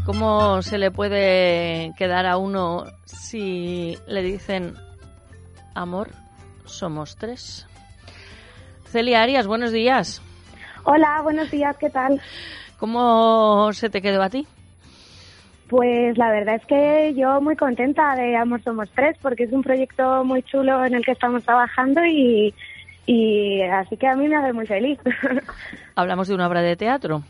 ¿Y cómo se le puede quedar a uno si le dicen amor? Somos tres. Celia Arias, buenos días. Hola, buenos días, ¿qué tal? ¿Cómo se te quedó a ti? Pues la verdad es que yo muy contenta de Amor Somos Tres porque es un proyecto muy chulo en el que estamos trabajando y, y así que a mí me hace muy feliz. Hablamos de una obra de teatro.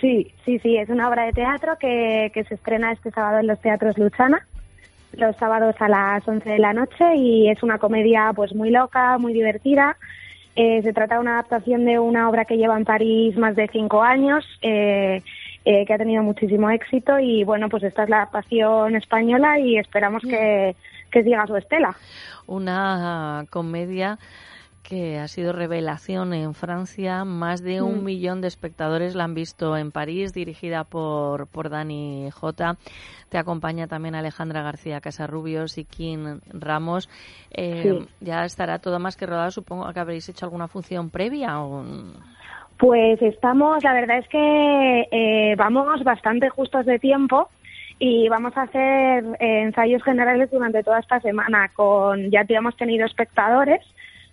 Sí, sí, sí, es una obra de teatro que, que se estrena este sábado en los teatros Luchana, los sábados a las 11 de la noche y es una comedia pues muy loca, muy divertida. Eh, se trata de una adaptación de una obra que lleva en París más de cinco años, eh, eh, que ha tenido muchísimo éxito y bueno, pues esta es la adaptación española y esperamos que, que siga su estela. Una comedia que ha sido revelación en Francia. Más de un Mm. millón de espectadores la han visto en París, dirigida por, por Dani J. Te acompaña también Alejandra García Casarrubios y Kim Ramos. Eh, Sí. Ya estará todo más que rodado. Supongo que habréis hecho alguna función previa. O... Pues estamos, la verdad es que eh, vamos bastante justos de tiempo y vamos a hacer eh, ensayos generales durante toda esta semana con ya te hemos tenido espectadores,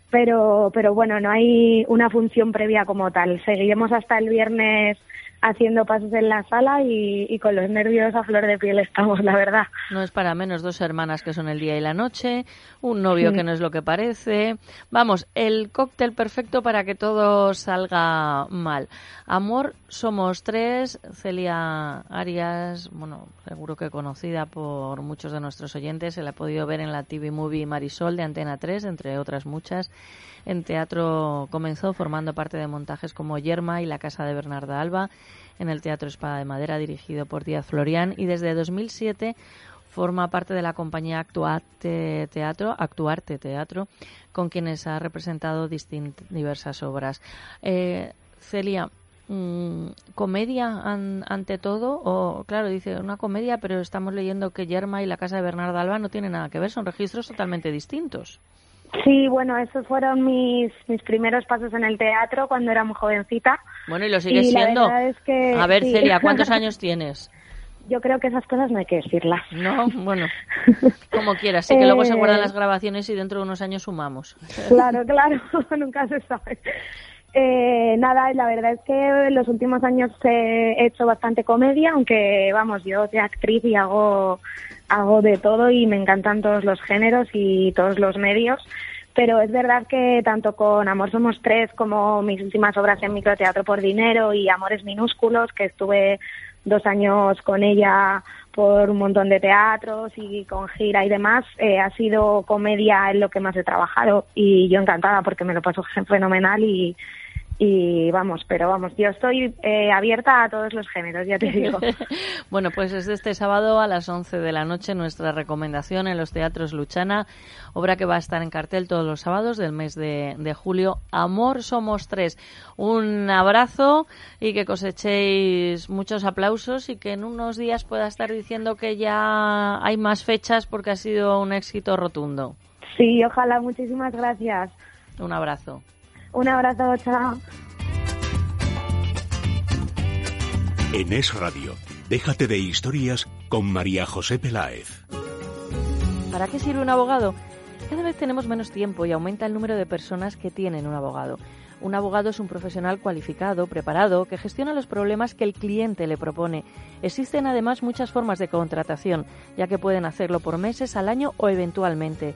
pero pero bueno, no hay una función previa como tal. Seguiremos hasta el viernes haciendo pasos en la sala y, y con los nervios a flor de piel estamos, la verdad. No es para menos dos hermanas que son el día y la noche, un novio Sí. que no es lo que parece. Vamos, el cóctel perfecto para que todo salga mal. Amor, somos tres. Celia Arias, bueno, seguro que conocida por muchos de nuestros oyentes, se la ha podido ver en la TV Movie Marisol de Antena 3, entre otras muchas. En teatro comenzó formando parte de montajes como Yerma y La Casa de Bernarda Alba, en el Teatro Espada de Madera dirigido por Díaz Florián y desde 2007 forma parte de la compañía Actuarte Teatro, Actuarte Teatro, con quienes ha representado diversas obras. Eh, Celia, mm, ¿comedia an- ante todo? O, claro, dice una comedia, pero estamos leyendo que Yerma y la casa de Bernardo Alba no tienen nada que ver, son registros totalmente distintos. Sí, bueno, esos fueron mis, mis primeros pasos en el teatro cuando era muy jovencita. Bueno, y lo sigue Y la siendo. verdad es que A ver, sí. Celia, ¿cuántos años tienes? Yo creo que esas cosas no hay que decirlas. No, bueno, como quieras. Sí que luego se Eh, guardan las grabaciones y dentro de unos años sumamos. Claro, claro, nunca se sabe. Eh, nada, la verdad es que en los últimos años he hecho bastante comedia, aunque vamos, yo soy actriz y hago, hago de todo y me encantan todos los géneros y todos los medios. Pero es verdad que tanto con Amor Somos Tres como mis últimas obras en microteatro por dinero y Amores Minúsculos, que estuve dos años con ella por un montón de teatros y con gira y demás, eh, ha sido comedia en lo que más he trabajado y yo encantada porque me lo paso fenomenal y, y vamos, pero vamos, yo estoy eh, abierta a todos los géneros, ya te digo. Bueno, pues es de este sábado a las 11 de la noche nuestra recomendación en los teatros Luchana, obra que va a estar en cartel todos los sábados del mes de, de julio. Amor somos tres. Un abrazo y que cosechéis muchos aplausos y que en unos días pueda estar diciendo que ya hay más fechas porque ha sido un éxito rotundo. Sí, ojalá, muchísimas gracias. Un abrazo. Un abrazo, chao. En Es Radio, déjate de historias con María José Peláez. ¿Para qué sirve un abogado? Cada vez tenemos menos tiempo y aumenta el número de personas que tienen un abogado. Un abogado es un profesional cualificado, preparado, que gestiona los problemas que el cliente le propone. Existen además muchas formas de contratación, ya que pueden hacerlo por meses, al año o eventualmente.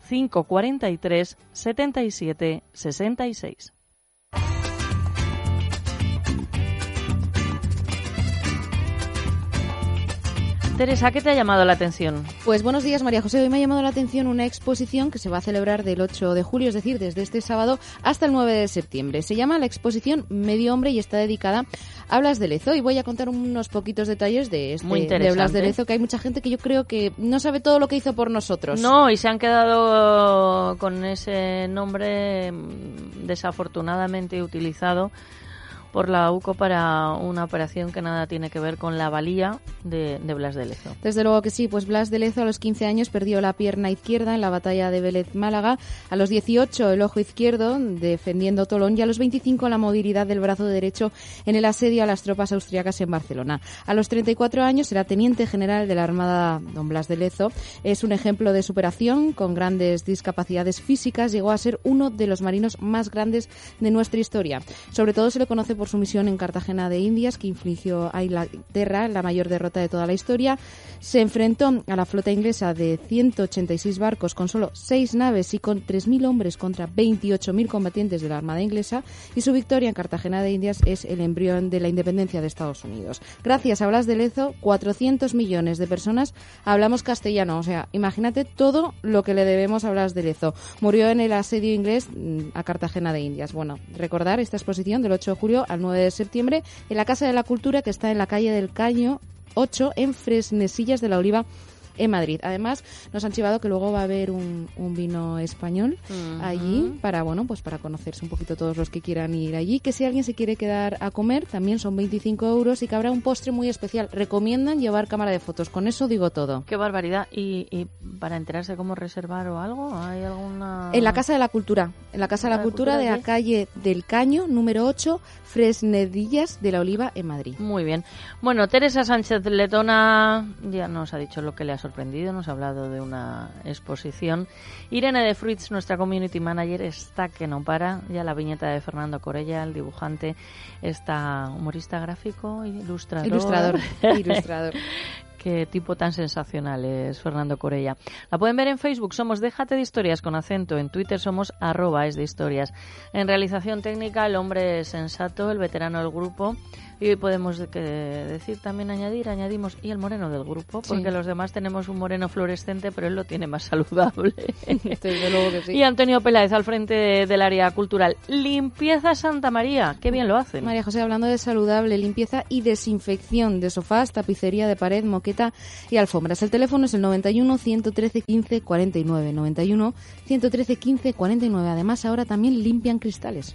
543 77 66. Teresa, ¿qué te ha llamado la atención? Pues buenos días, María José. Hoy me ha llamado la atención una exposición que se va a celebrar del 8 de julio, es decir, desde este sábado hasta el 9 de septiembre. Se llama la exposición Medio Hombre y está dedicada a Blas de Lezo. Y voy a contar unos poquitos detalles de, este, Muy de Blas de Lezo, que hay mucha gente que yo creo que no sabe todo lo que hizo por nosotros. No, y se han quedado con ese nombre mm, desafortunadamente utilizado por la UCO para una operación que nada tiene que ver con la valía de, de Blas de Lezo. Desde luego que sí, pues Blas de Lezo a los 15 años perdió la pierna izquierda en la batalla de Vélez Málaga, a los 18 el ojo izquierdo defendiendo Tolón y a los 25 la movilidad del brazo derecho en el asedio a las tropas austriacas en Barcelona. A los 34 años era teniente general de la Armada don Blas de Lezo. Es un ejemplo de superación con grandes discapacidades físicas. Llegó a ser uno de los marinos más grandes de nuestra historia. Sobre todo se le conoce por su misión en Cartagena de Indias, que infligió a Inglaterra la mayor derrota de toda la historia. Se enfrentó a la flota inglesa de 186 barcos con solo 6 naves y con 3.000 hombres contra 28.000 combatientes de la Armada inglesa. Y su victoria en Cartagena de Indias es el embrión de la independencia de Estados Unidos. Gracias a Blas de Lezo, 400 millones de personas hablamos castellano. O sea, imagínate todo lo que le debemos a Blas de Lezo. Murió en el asedio inglés mm, a Cartagena de Indias. Bueno, recordar esta exposición del 8 de julio al 9 de septiembre en la Casa de la Cultura que está en la calle del Caño 8 en Fresnesillas de la Oliva en Madrid. Además, nos han chivado que luego va a haber un, un vino español allí para, bueno, pues para conocerse un poquito todos los que quieran ir allí. Que si alguien se quiere quedar a comer, también son 25 euros y que habrá un postre muy especial. Recomiendan llevar cámara de fotos. Con eso digo todo. Qué barbaridad. ¿Y, y para enterarse cómo reservar o algo? ¿Hay alguna...? En la Casa de la Cultura, en la Casa de la Cultura de la calle del Caño, número 8, Fresnedillas de la Oliva, en Madrid. Muy bien. Bueno, Teresa Sánchez Letona ya nos ha dicho lo que le ha sorprendido, nos ha hablado de una exposición. Irene de Fruits, nuestra community manager, está que no para. Ya la viñeta de Fernando Corella, el dibujante, está humorista gráfico, ilustrador. Ilustrador, ilustrador. Qué tipo tan sensacional es Fernando Corella. La pueden ver en Facebook, somos Déjate de Historias con acento. En Twitter somos arroba es de historias. En realización técnica, el hombre sensato, el veterano del grupo. Y podemos que decir también añadir, añadimos, y el moreno del grupo, porque Sí. los demás tenemos un moreno fluorescente, pero él lo tiene más saludable. Desde luego que sí. Y Antonio Peláez al frente de- del área cultural. Limpieza Santa María, qué bien lo hacen. María José, hablando de saludable, limpieza y desinfección de sofás, tapicería de pared, moqueta y alfombras. El teléfono es el 91 113 15 49. 91 113 15 49. Además, ahora también limpian cristales.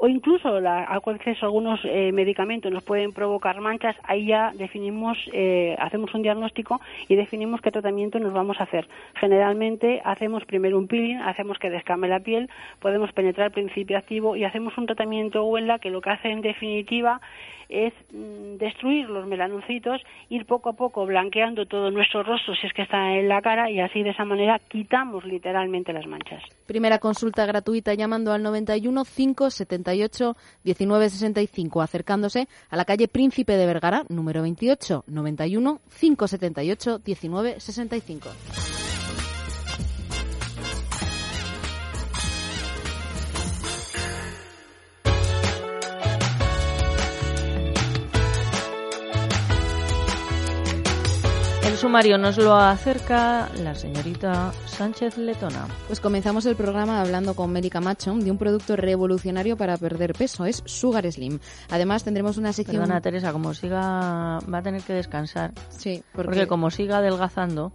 o incluso la, a veces algunos eh, medicamentos nos pueden provocar manchas, ahí ya definimos, eh, hacemos un diagnóstico y definimos qué tratamiento nos vamos a hacer. Generalmente hacemos primero un peeling, hacemos que descame la piel, podemos penetrar el principio activo y hacemos un tratamiento Wella que lo que hace en definitiva es mm, destruir los melanocitos, ir poco a poco blanqueando todo nuestro rostro si es que está en la cara y así de esa manera quitamos literalmente las manchas. Primera consulta gratuita llamando al 91 578 1965, acercándose a la calle Príncipe de Vergara, número 28, 91 578 1965. Sumario nos lo acerca la señorita Sánchez Letona. Pues comenzamos el programa hablando con Mary Camacho de un producto revolucionario para perder peso, es Sugar Slim. Además tendremos una sección... Perdona Teresa, como siga va a tener que descansar. Sí, Porque, porque, como siga adelgazando,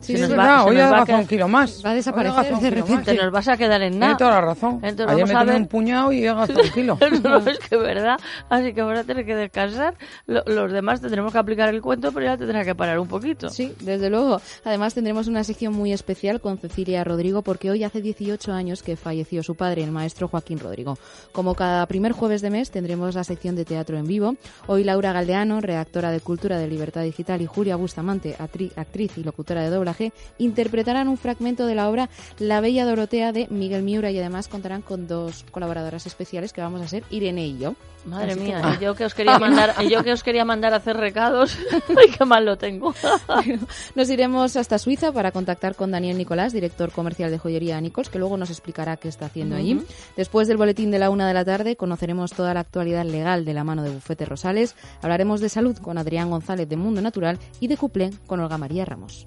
Sí, se es nos verdad, va, se hoy nos ha adelgazado quedar- un kilo más. va a desaparecer de repente. te nos vas a quedar en nada. toda la razón. Entonces Ayer me ver- un puñado y he gastado un kilo. no, es que es verdad. Así que ahora tener que descansar. Lo- los demás tendremos que aplicar el cuento, pero ya tendrá que parar un poquito. Sí, desde luego. Además tendremos una sección muy especial con Cecilia Rodrigo porque hoy hace 18 años que falleció su padre, el maestro Joaquín Rodrigo. Como cada primer jueves de mes tendremos la sección de teatro en vivo. Hoy Laura Galdeano, redactora de Cultura de Libertad Digital, y Julia Bustamante, actriz y locutora de interpretarán un fragmento de la obra La Bella Dorotea de Miguel Miura y además contarán con dos colaboradoras especiales que vamos a ser Irene y yo. Madre Así que- mía, y yo que os quería mandar, yo que os quería mandar a hacer recados, ay qué mal lo tengo. Nos iremos hasta Suiza para contactar con Daniel Nicolás, director comercial de joyería Nichols, que luego nos explicará qué está haciendo allí. Después del boletín de la una de la tarde conoceremos toda la actualidad legal de la mano de Bufete Rosales. Hablaremos de salud con Adrián González de Mundo Natural y de cuplé con Olga María Ramos.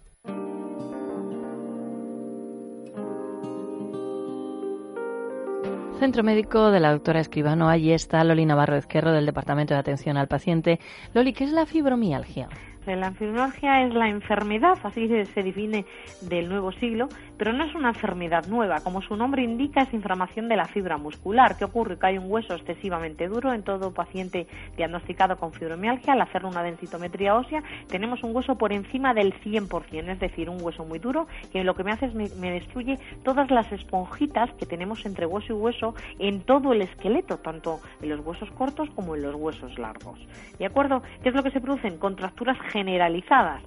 Centro Médico de la doctora Escribano. Allí está Loli Navarro Ezquerro del Departamento de Atención al Paciente. Loli, ¿qué es la fibromialgia? La fibromialgia es la enfermedad, así se, se define del nuevo siglo, pero no es una enfermedad nueva. Como su nombre indica, es inflamación de la fibra muscular. ¿Qué ocurre? Que hay un hueso excesivamente duro en todo paciente diagnosticado con fibromialgia. Al hacer una densitometría ósea, tenemos un hueso por encima del 100%, es decir, un hueso muy duro que lo que me hace es me, me destruye todas las esponjitas que tenemos entre hueso y hueso en todo el esqueleto, tanto en los huesos cortos como en los huesos largos. ¿De acuerdo? ¿Qué es lo que se producen? Contracturas generalizadas.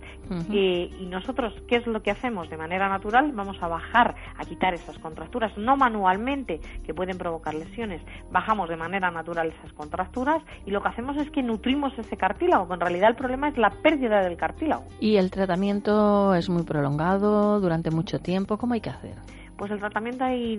Eh, y nosotros, ¿qué es lo que hacemos? De manera natural, vamos a bajar, a quitar esas contracturas, no manualmente, que pueden provocar lesiones. Bajamos de manera natural esas contracturas y lo que hacemos es que nutrimos ese cartílago, que en realidad el problema es la pérdida del cartílago. ¿Y el tratamiento es muy prolongado durante mucho tiempo? ¿Cómo hay que hacer? Pues el tratamiento hay,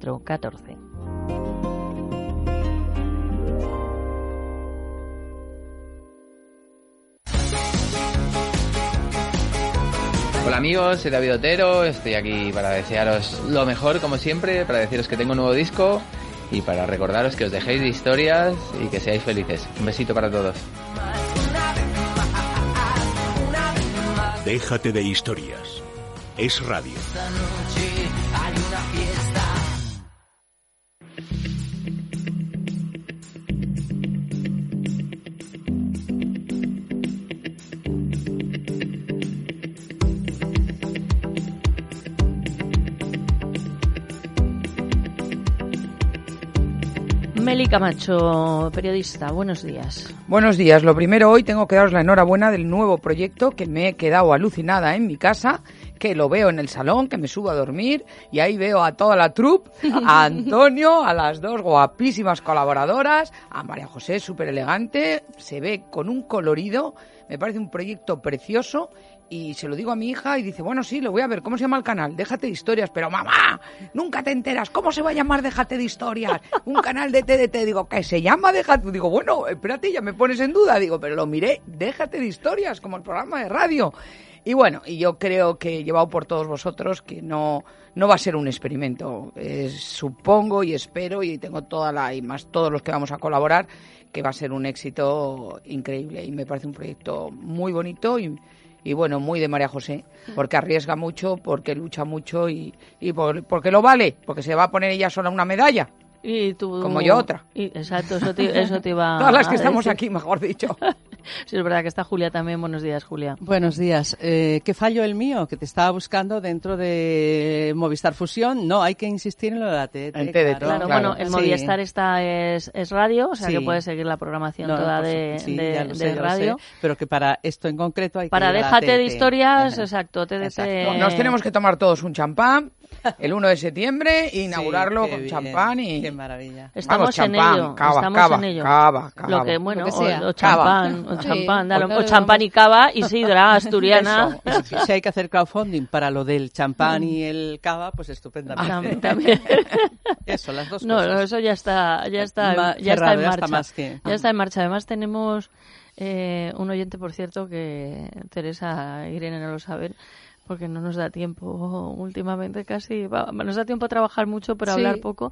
14. Hola amigos, soy David Otero, estoy aquí para desearos lo mejor como siempre, para deciros que tengo un nuevo disco y para recordaros que os dejéis de historias y que seáis felices. Un besito para todos. Déjate de historias. Es radio. Meli Camacho, periodista, buenos días. Buenos días. Lo primero, hoy tengo que daros la enhorabuena del nuevo proyecto que me he quedado alucinada en mi casa, que lo veo en el salón, que me subo a dormir y ahí veo a toda la troupe, a Antonio, a las dos guapísimas colaboradoras, a María José, súper elegante, se ve con un colorido, me parece un proyecto precioso y se lo digo a mi hija y dice, bueno, sí, lo voy a ver, ¿cómo se llama el canal? Déjate de historias, pero mamá, nunca te enteras, ¿cómo se va a llamar Déjate de historias? Un canal de TDT, digo, que se llama Déjate, digo, bueno, espérate, ya me pones en duda, digo, pero lo miré, Déjate de historias, como el programa de radio. Y bueno, y yo creo que llevado por todos vosotros que no, no va a ser un experimento. Eh, supongo y espero y tengo toda la, y más todos los que vamos a colaborar, que va a ser un éxito increíble y me parece un proyecto muy bonito y, y bueno, muy de María José, porque arriesga mucho, porque lucha mucho y, y por- porque lo vale, porque se va a poner ella sola una medalla. Y tú, Como yo otra. Y- exacto, eso te, eso te iba Todas las que a estamos decir. aquí, mejor dicho. Sí, es verdad que está Julia también. Buenos días, Julia. Buenos días. Eh, ¿Qué fallo el mío? Que te estaba buscando dentro de Movistar Fusión. No, hay que insistir en lo de la TDT. En TDT, Claro, claro. bueno, el Sí. Movistar está es, es radio, o sea Sí. que puedes seguir la programación No, toda de, de- ya lo sé, de ya lo radio. sé, pero que para esto en concreto hay que Para déjate de historias, exacto, TDT. Exacto. Nos tenemos que tomar todos un champán el 1 de septiembre e inaugurarlo qué con bien, champán y... Qué maravilla. Estamos Vamos, en champán, ello, cava, estamos cava, en ello. cava, cava. Lo que, bueno, Lo que o- sea. o, Cava. champán, o Sí, champán, dale, claro, o champán y cava, y sidra asturiana. Eso. Si, hay que hacer crowdfunding para lo del champán y el cava, pues estupendamente. Tam- también. Eso, las dos No, cosas. no, eso ya está, ya está, Ma- ya está en ya está marcha. más que- Ya está en marcha. Además tenemos eh, un oyente, por cierto, que Teresa Irene no lo saben, porque no nos da tiempo últimamente casi. va, nos da tiempo a trabajar mucho, pero a Sí. hablar poco.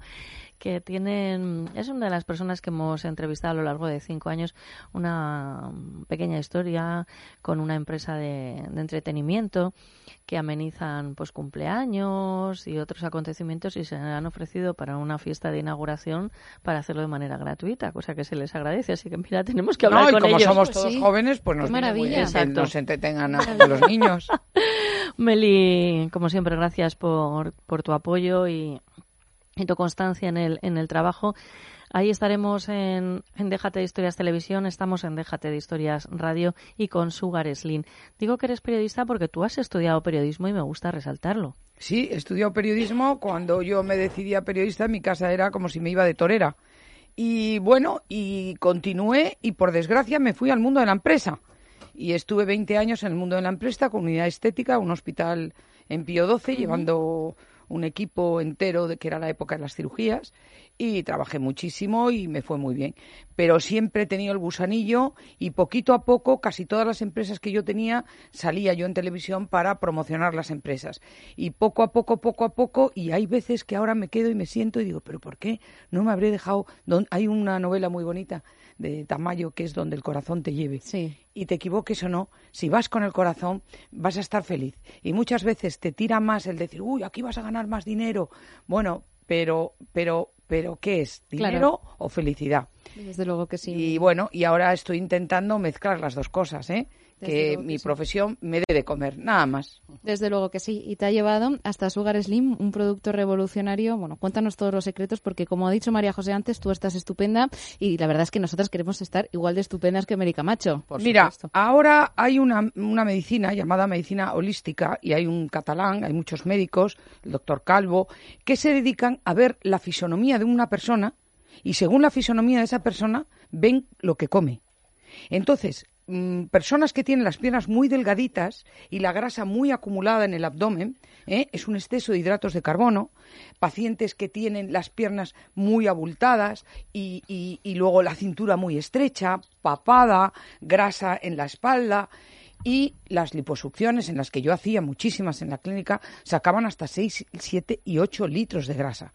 Que tienen, es una de las personas que hemos entrevistado a lo largo de cinco años, una pequeña historia con una empresa de, de entretenimiento que amenizan pues cumpleaños y otros acontecimientos y se han ofrecido para una fiesta de inauguración para hacerlo de manera gratuita, cosa que se les agradece. Así que mira, tenemos que hablar No, y con como ellos. somos Pues todos sí. jóvenes, pues nos maravilla. que nos entretengan a, a los niños. Meli, como siempre, gracias por, por tu apoyo y, y tu constancia en el, en el trabajo. Ahí estaremos en, en Déjate de Historias Televisión, estamos en Déjate de Historias Radio y con Sugar Slim. Digo que eres periodista porque tú has estudiado periodismo y me gusta resaltarlo. Sí, he estudiado periodismo. Cuando yo me decidí a periodista, en mi casa era como si me iba de torera. Y bueno, y continué y por desgracia me fui al mundo de la empresa. Y estuve 20 años en el mundo de la empresa con unidad estética, un hospital en Pío XII, llevando un equipo entero de que era la época de las cirugías y trabajé muchísimo y me fue muy bien. Pero siempre he tenido el gusanillo y poquito a poco casi todas las empresas que yo tenía salía yo en televisión para promocionar las empresas. Y poco a poco, poco a poco, y hay veces que ahora me quedo y me siento y digo, pero ¿por qué no me habré dejado? Don- Hay una novela muy bonita de Tamayo que es donde el corazón te lleve Sí. y te equivoques o no, si vas con el corazón, vas a estar feliz. Y muchas veces te tira más el decir, uy, aquí vas a ganar más dinero. Bueno, pero, pero, pero, ¿qué es? Claro. ¿Dinero o felicidad? Desde luego que sí. Y bueno, y ahora estoy intentando mezclar las dos cosas, ¿eh? Que mi sí. profesión me dé de comer, nada más. Desde luego que sí. Y te ha llevado hasta Sugar Slim, un producto revolucionario. Bueno, cuéntanos todos los secretos, porque como ha dicho María José antes, tú estás estupenda y la verdad es que nosotras queremos estar igual de estupendas que América Macho. Por Mira, supuesto. ahora hay una, una medicina llamada medicina holística y hay un catalán, hay muchos médicos, el doctor Calvo, que se dedican a ver la fisonomía de una persona y según la fisonomía de esa persona ven lo que come. Entonces, mm, personas que tienen las piernas muy delgaditas y la grasa muy acumulada en el abdomen, ¿eh? es un exceso de hidratos de carbono, pacientes que tienen las piernas muy abultadas y, y- y luego la cintura muy estrecha, papada, grasa en la espalda. Y las liposucciones, en las que yo hacía muchísimas en la clínica, sacaban hasta 6, 7 y 8 litros de grasa.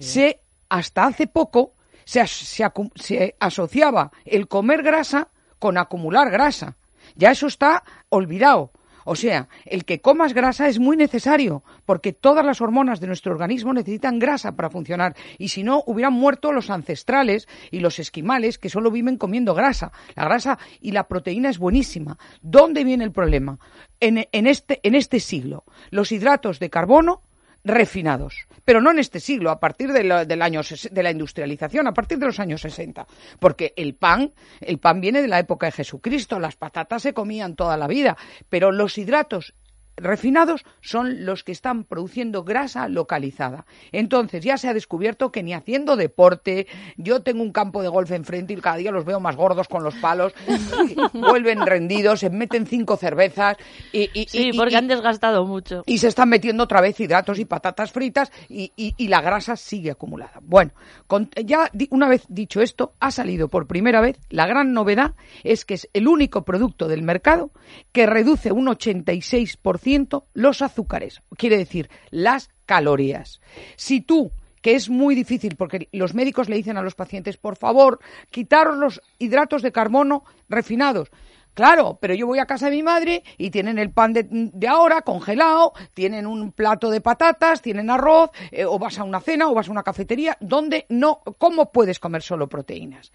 Se hasta hace poco se, se asociaba el comer grasa con acumular grasa. Ya eso está olvidado. O sea, el que comas grasa es muy necesario, porque todas las hormonas de nuestro organismo necesitan grasa para funcionar. Y si no, hubieran muerto los ancestrales y los esquimales que solo viven comiendo grasa. La grasa y la proteína es buenísima. ¿Dónde viene el problema? En, en este, en este siglo, los hidratos de carbono refinados, pero no en este siglo, a partir de la, del año, de la industrialización, a partir de los años 60, porque el pan, el pan viene de la época de Jesucristo, las patatas se comían toda la vida, pero los hidratos refinados son los que están produciendo grasa localizada. Entonces ya se ha descubierto que ni haciendo deporte, yo tengo un campo de golf enfrente y cada día los veo más gordos con los palos, vuelven rendidos, se meten cinco cervezas y, y- Sí, y- porque y- han desgastado mucho. y se están metiendo otra vez hidratos y patatas fritas y, la grasa sigue acumulada. Bueno, con- ya una vez dicho esto, ha salido por primera vez, la gran novedad es que es el único producto del mercado que reduce un 86% los azúcares, quiere decir, las calorías. Si tú que es muy difícil porque los médicos le dicen a los pacientes, por favor, quitaros los hidratos de carbono refinados. Claro, pero yo voy a casa de mi madre y tienen el pan de, de ahora congelado, tienen un plato de patatas, tienen arroz, eh, o vas a una cena o vas a una cafetería, donde no, ¿cómo puedes comer solo proteínas?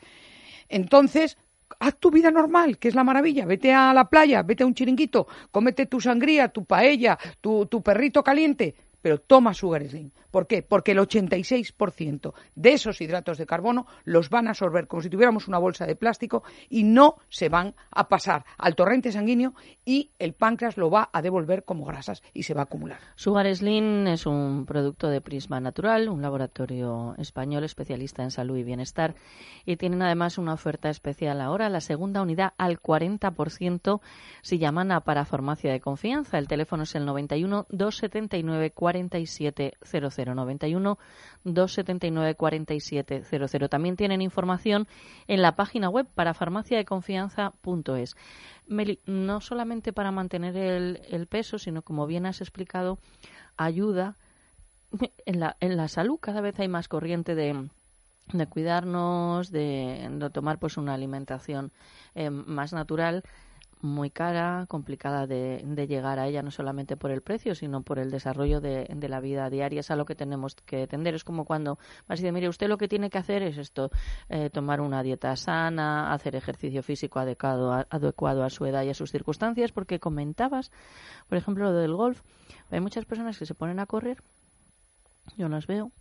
Entonces, haz tu vida normal, que es la maravilla. Vete a la playa, vete a un chiringuito, cómete tu sangría, tu paella, tu, tu perrito caliente, pero toma Sugar Slim. ¿Por qué? Porque el 86% de esos hidratos de carbono los van a absorber como si tuviéramos una bolsa de plástico y no se van a pasar al torrente sanguíneo y el páncreas lo va a devolver como grasas y se va a acumular. Sugar Slim es un producto de Prisma Natural, un laboratorio español especialista en salud y bienestar. Y tienen además una oferta especial ahora, la segunda unidad al 40% si llaman a Parafarmacia de Confianza. El teléfono es el 91 279 4700. 91 279 4700. También tienen información en la página web parafarmaciadeconfianza.es. Meli, no solamente para mantener el, el peso, sino como bien has explicado, ayuda en la, en la salud. Cada vez hay más corriente de, de cuidarnos, de, de tomar pues una alimentación eh, más natural muy cara, complicada de, de, llegar a ella, no solamente por el precio, sino por el desarrollo de, de, la vida diaria. Es a lo que tenemos que tender. Es como cuando vas a decir, mire, usted lo que tiene que hacer es esto, eh, tomar una dieta sana, hacer ejercicio físico adecuado a, adecuado a su edad y a sus circunstancias, porque comentabas, por ejemplo, lo del golf. Hay muchas personas que se ponen a correr, yo las veo,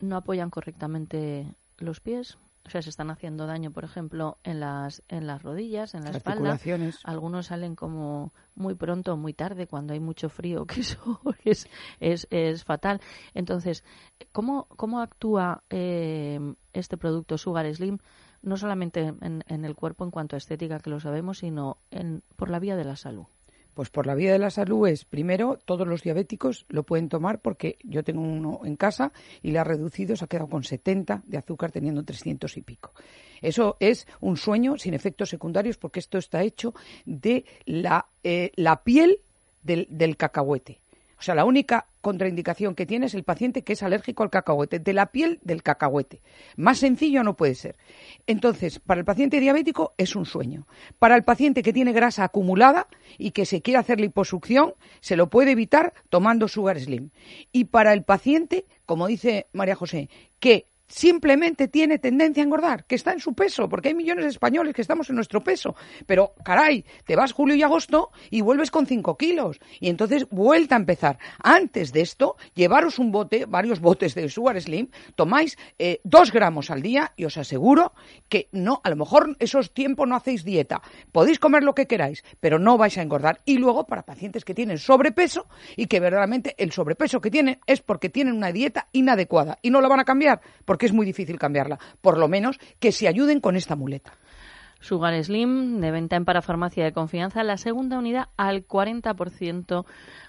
no apoyan correctamente los pies, o sea, se están haciendo daño, por ejemplo, en las, en las rodillas, en la espalda. Algunos salen como muy pronto o muy tarde cuando hay mucho frío, que eso es, es, es fatal. Entonces, ¿cómo, cómo actúa eh, este producto Sugar Slim? No solamente en, en, el cuerpo en cuanto a estética, que lo sabemos, sino en, por la vía de la salud. Pues por la vía de la salud es, primero, todos los diabéticos lo pueden tomar porque yo tengo uno en casa y le ha reducido, se ha quedado con 70 de azúcar teniendo 300 y pico. Eso es un sueño sin efectos secundarios porque esto está hecho de la, eh, la piel del, del cacahuete. O sea, la única contraindicación que tiene es el paciente que es alérgico al cacahuete, de la piel del cacahuete. Más sencillo no puede ser. Entonces, para el paciente diabético es un sueño. Para el paciente que tiene grasa acumulada y que se quiere hacer liposucción, se lo puede evitar tomando Sugar Slim. Y para el paciente, como dice María José, que simplemente tiene tendencia a engordar, que está en su peso, porque hay millones de españoles que estamos en nuestro peso. Pero, caray, te vas julio y agosto y vuelves con 5 kilos. Y entonces, vuelta a empezar. Antes de esto, llevaros un bote, varios botes de Sugar Slim, tomáis eh, dos gramos al día y os aseguro que no, a lo mejor esos tiempos no hacéis dieta. Podéis comer lo que queráis, pero no vais a engordar. Y luego, para pacientes que tienen sobrepeso y que verdaderamente el sobrepeso que tienen es porque tienen una dieta inadecuada y no la van a cambiar porque es muy difícil cambiarla. Por lo menos que se ayuden con esta muleta. Sugar Slim, de venta en parafarmacia de confianza, la segunda unidad al 40%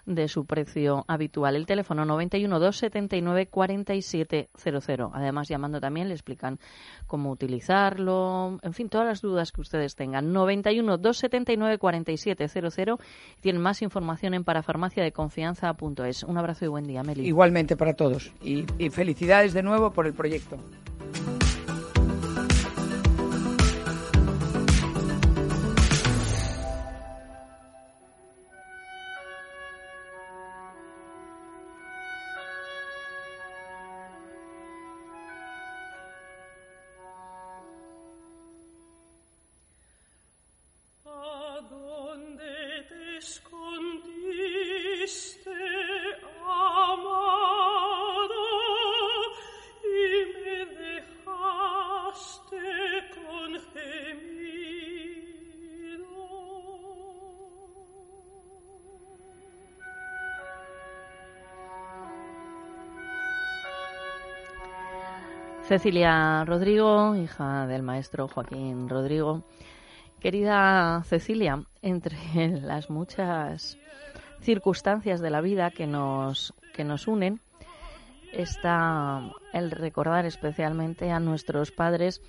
de su precio habitual. El teléfono 91 279 4700. Además, llamando también le explican cómo utilizarlo, en fin, todas las dudas que ustedes tengan. 91 279 4700. Tienen más información en parafarmaciadeconfianza.es. Un abrazo y buen día, Meli. Igualmente para todos. y, y felicidades de nuevo por el proyecto. Cecilia Rodrigo, hija del maestro Joaquín Rodrigo. Querida Cecilia, entre las muchas circunstancias de la vida que nos, que nos unen, está el recordar especialmente a nuestros padres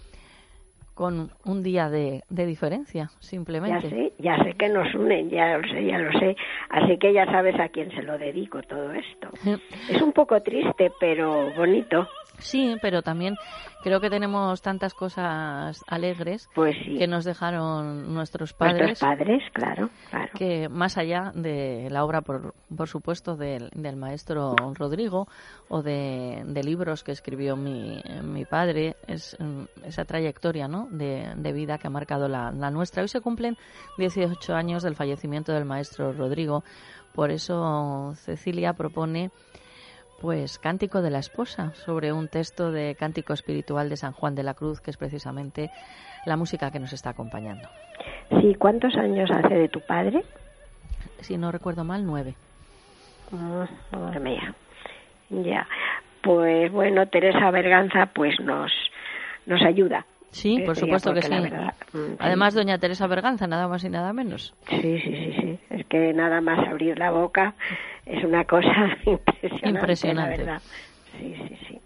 con un día de, de, diferencia, simplemente. Ya sé, ya sé que nos unen, ya lo sé, ya lo sé. Así que ya sabes a quién se lo dedico todo esto. es un poco triste, pero bonito. Sí, pero también creo que tenemos tantas cosas alegres pues que nos dejaron nuestros padres. Nuestros padres, claro, claro. Que más allá de la obra, por, por supuesto, del, del, maestro Rodrigo o de, de, libros que escribió mi, mi padre, es esa trayectoria ¿no? de, de vida que ha marcado la, la nuestra. Hoy se cumplen 18 años del fallecimiento del maestro Rodrigo. Por eso Cecilia propone pues Cántico de la Esposa, sobre un texto de Cántico Espiritual de San Juan de la Cruz, que es precisamente la música que nos está acompañando. Sí, ¿cuántos años hace de tu padre? Si no recuerdo mal, nueve. Oh, madre mía. Ya. Pues bueno, Teresa Berganza pues nos, nos ayuda. Sí, por supuesto que sí. Verdad, Además, doña Teresa Berganza, nada más y nada menos. Sí, sí, sí, sí. Que nada más abrir la boca es una cosa impresionante. Impresionante. La verdad. Sí, sí, sí.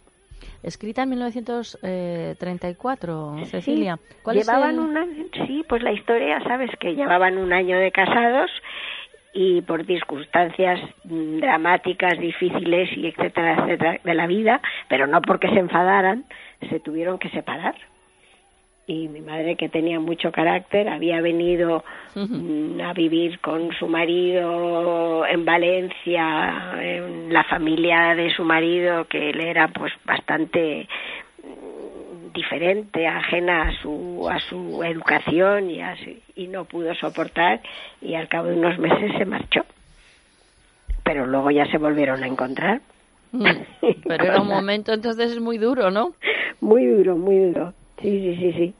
Escrita en 1934, Cecilia. ¿Cuál llevaban es el... un año, sí, pues la historia, sabes, que llevaban un año de casados y por circunstancias dramáticas, difíciles y etcétera, etcétera de la vida, pero no porque se enfadaran, se tuvieron que separar y mi madre que tenía mucho carácter había venido uh -huh. a vivir con su marido en Valencia en la familia de su marido que él era pues bastante diferente ajena a su a su educación y así, y no pudo soportar y al cabo de unos meses se marchó. Pero luego ya se volvieron a encontrar. Mm, pero era un momento entonces es muy duro no muy duro muy duro Sí, sí, sí, sí.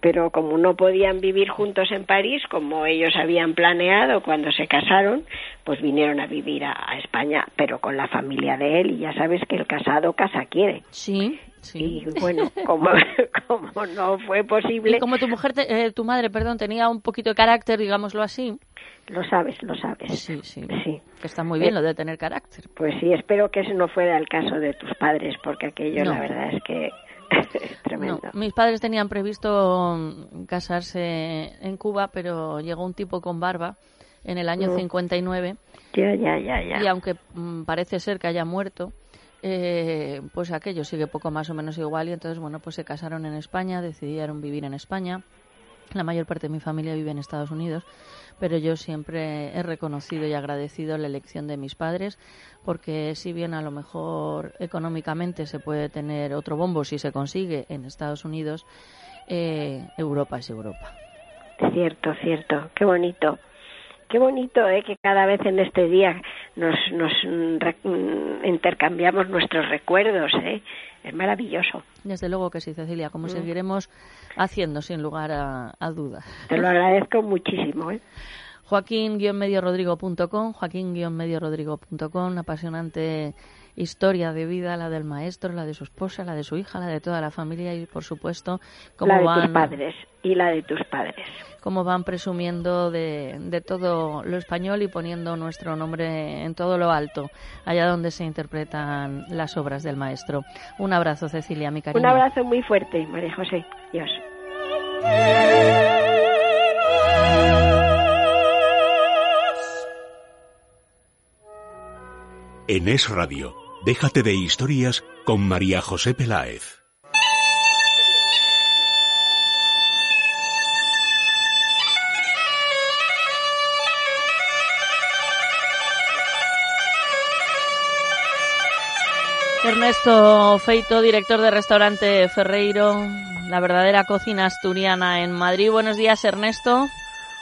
Pero como no podían vivir juntos en París, como ellos habían planeado cuando se casaron, pues vinieron a vivir a, a España, pero con la familia de él. Y ya sabes que el casado casa quiere. Sí, sí. Y bueno, como, como no fue posible. Y como tu mujer, te, eh, tu madre, perdón, tenía un poquito de carácter, digámoslo así. Lo sabes, lo sabes. Sí, sí. sí. Que está muy bien eh, lo de tener carácter. Pues sí, espero que ese no fuera el caso de tus padres, porque aquello, no. la verdad es que Tremendo. No, mis padres tenían previsto mm, casarse en Cuba, pero llegó un tipo con barba en el año Mm. 59 Ya, ya, ya, ya. y aunque mm, parece ser que haya muerto, eh, pues aquello sigue poco más o menos igual y entonces, bueno, pues se casaron en España, decidieron vivir en España. La mayor parte de mi familia vive en Estados Unidos, pero yo siempre he reconocido y agradecido la elección de mis padres, porque si bien a lo mejor económicamente se puede tener otro bombo si se consigue en Estados Unidos, eh, Europa es Europa. Cierto, cierto. Qué bonito. Qué bonito, ¿eh? Que cada vez en este día nos, nos mm, re, mm, intercambiamos nuestros recuerdos, ¿eh? Es maravilloso. Desde luego que sí, Cecilia, como Mm. seguiremos haciendo sin lugar a, a dudas. Te lo agradezco muchísimo, ¿eh? Joaquín-mediorodrigo.com, joaquín-mediorodrigo.com, apasionante historia de vida, la del maestro, la de su esposa, la de su hija, la de toda la familia y, por supuesto, cómo la de van tus padres y la de tus padres. cómo van presumiendo de, de todo lo español y poniendo nuestro nombre en todo lo alto, allá donde se interpretan las obras del maestro. Un abrazo, Cecilia, mi cariño. Un abrazo muy fuerte, María José. Dios. En Es Radio, déjate de historias con María José Peláez. Ernesto Feito, director de restaurante Ferreiro, la verdadera cocina asturiana en Madrid. Buenos días, Ernesto.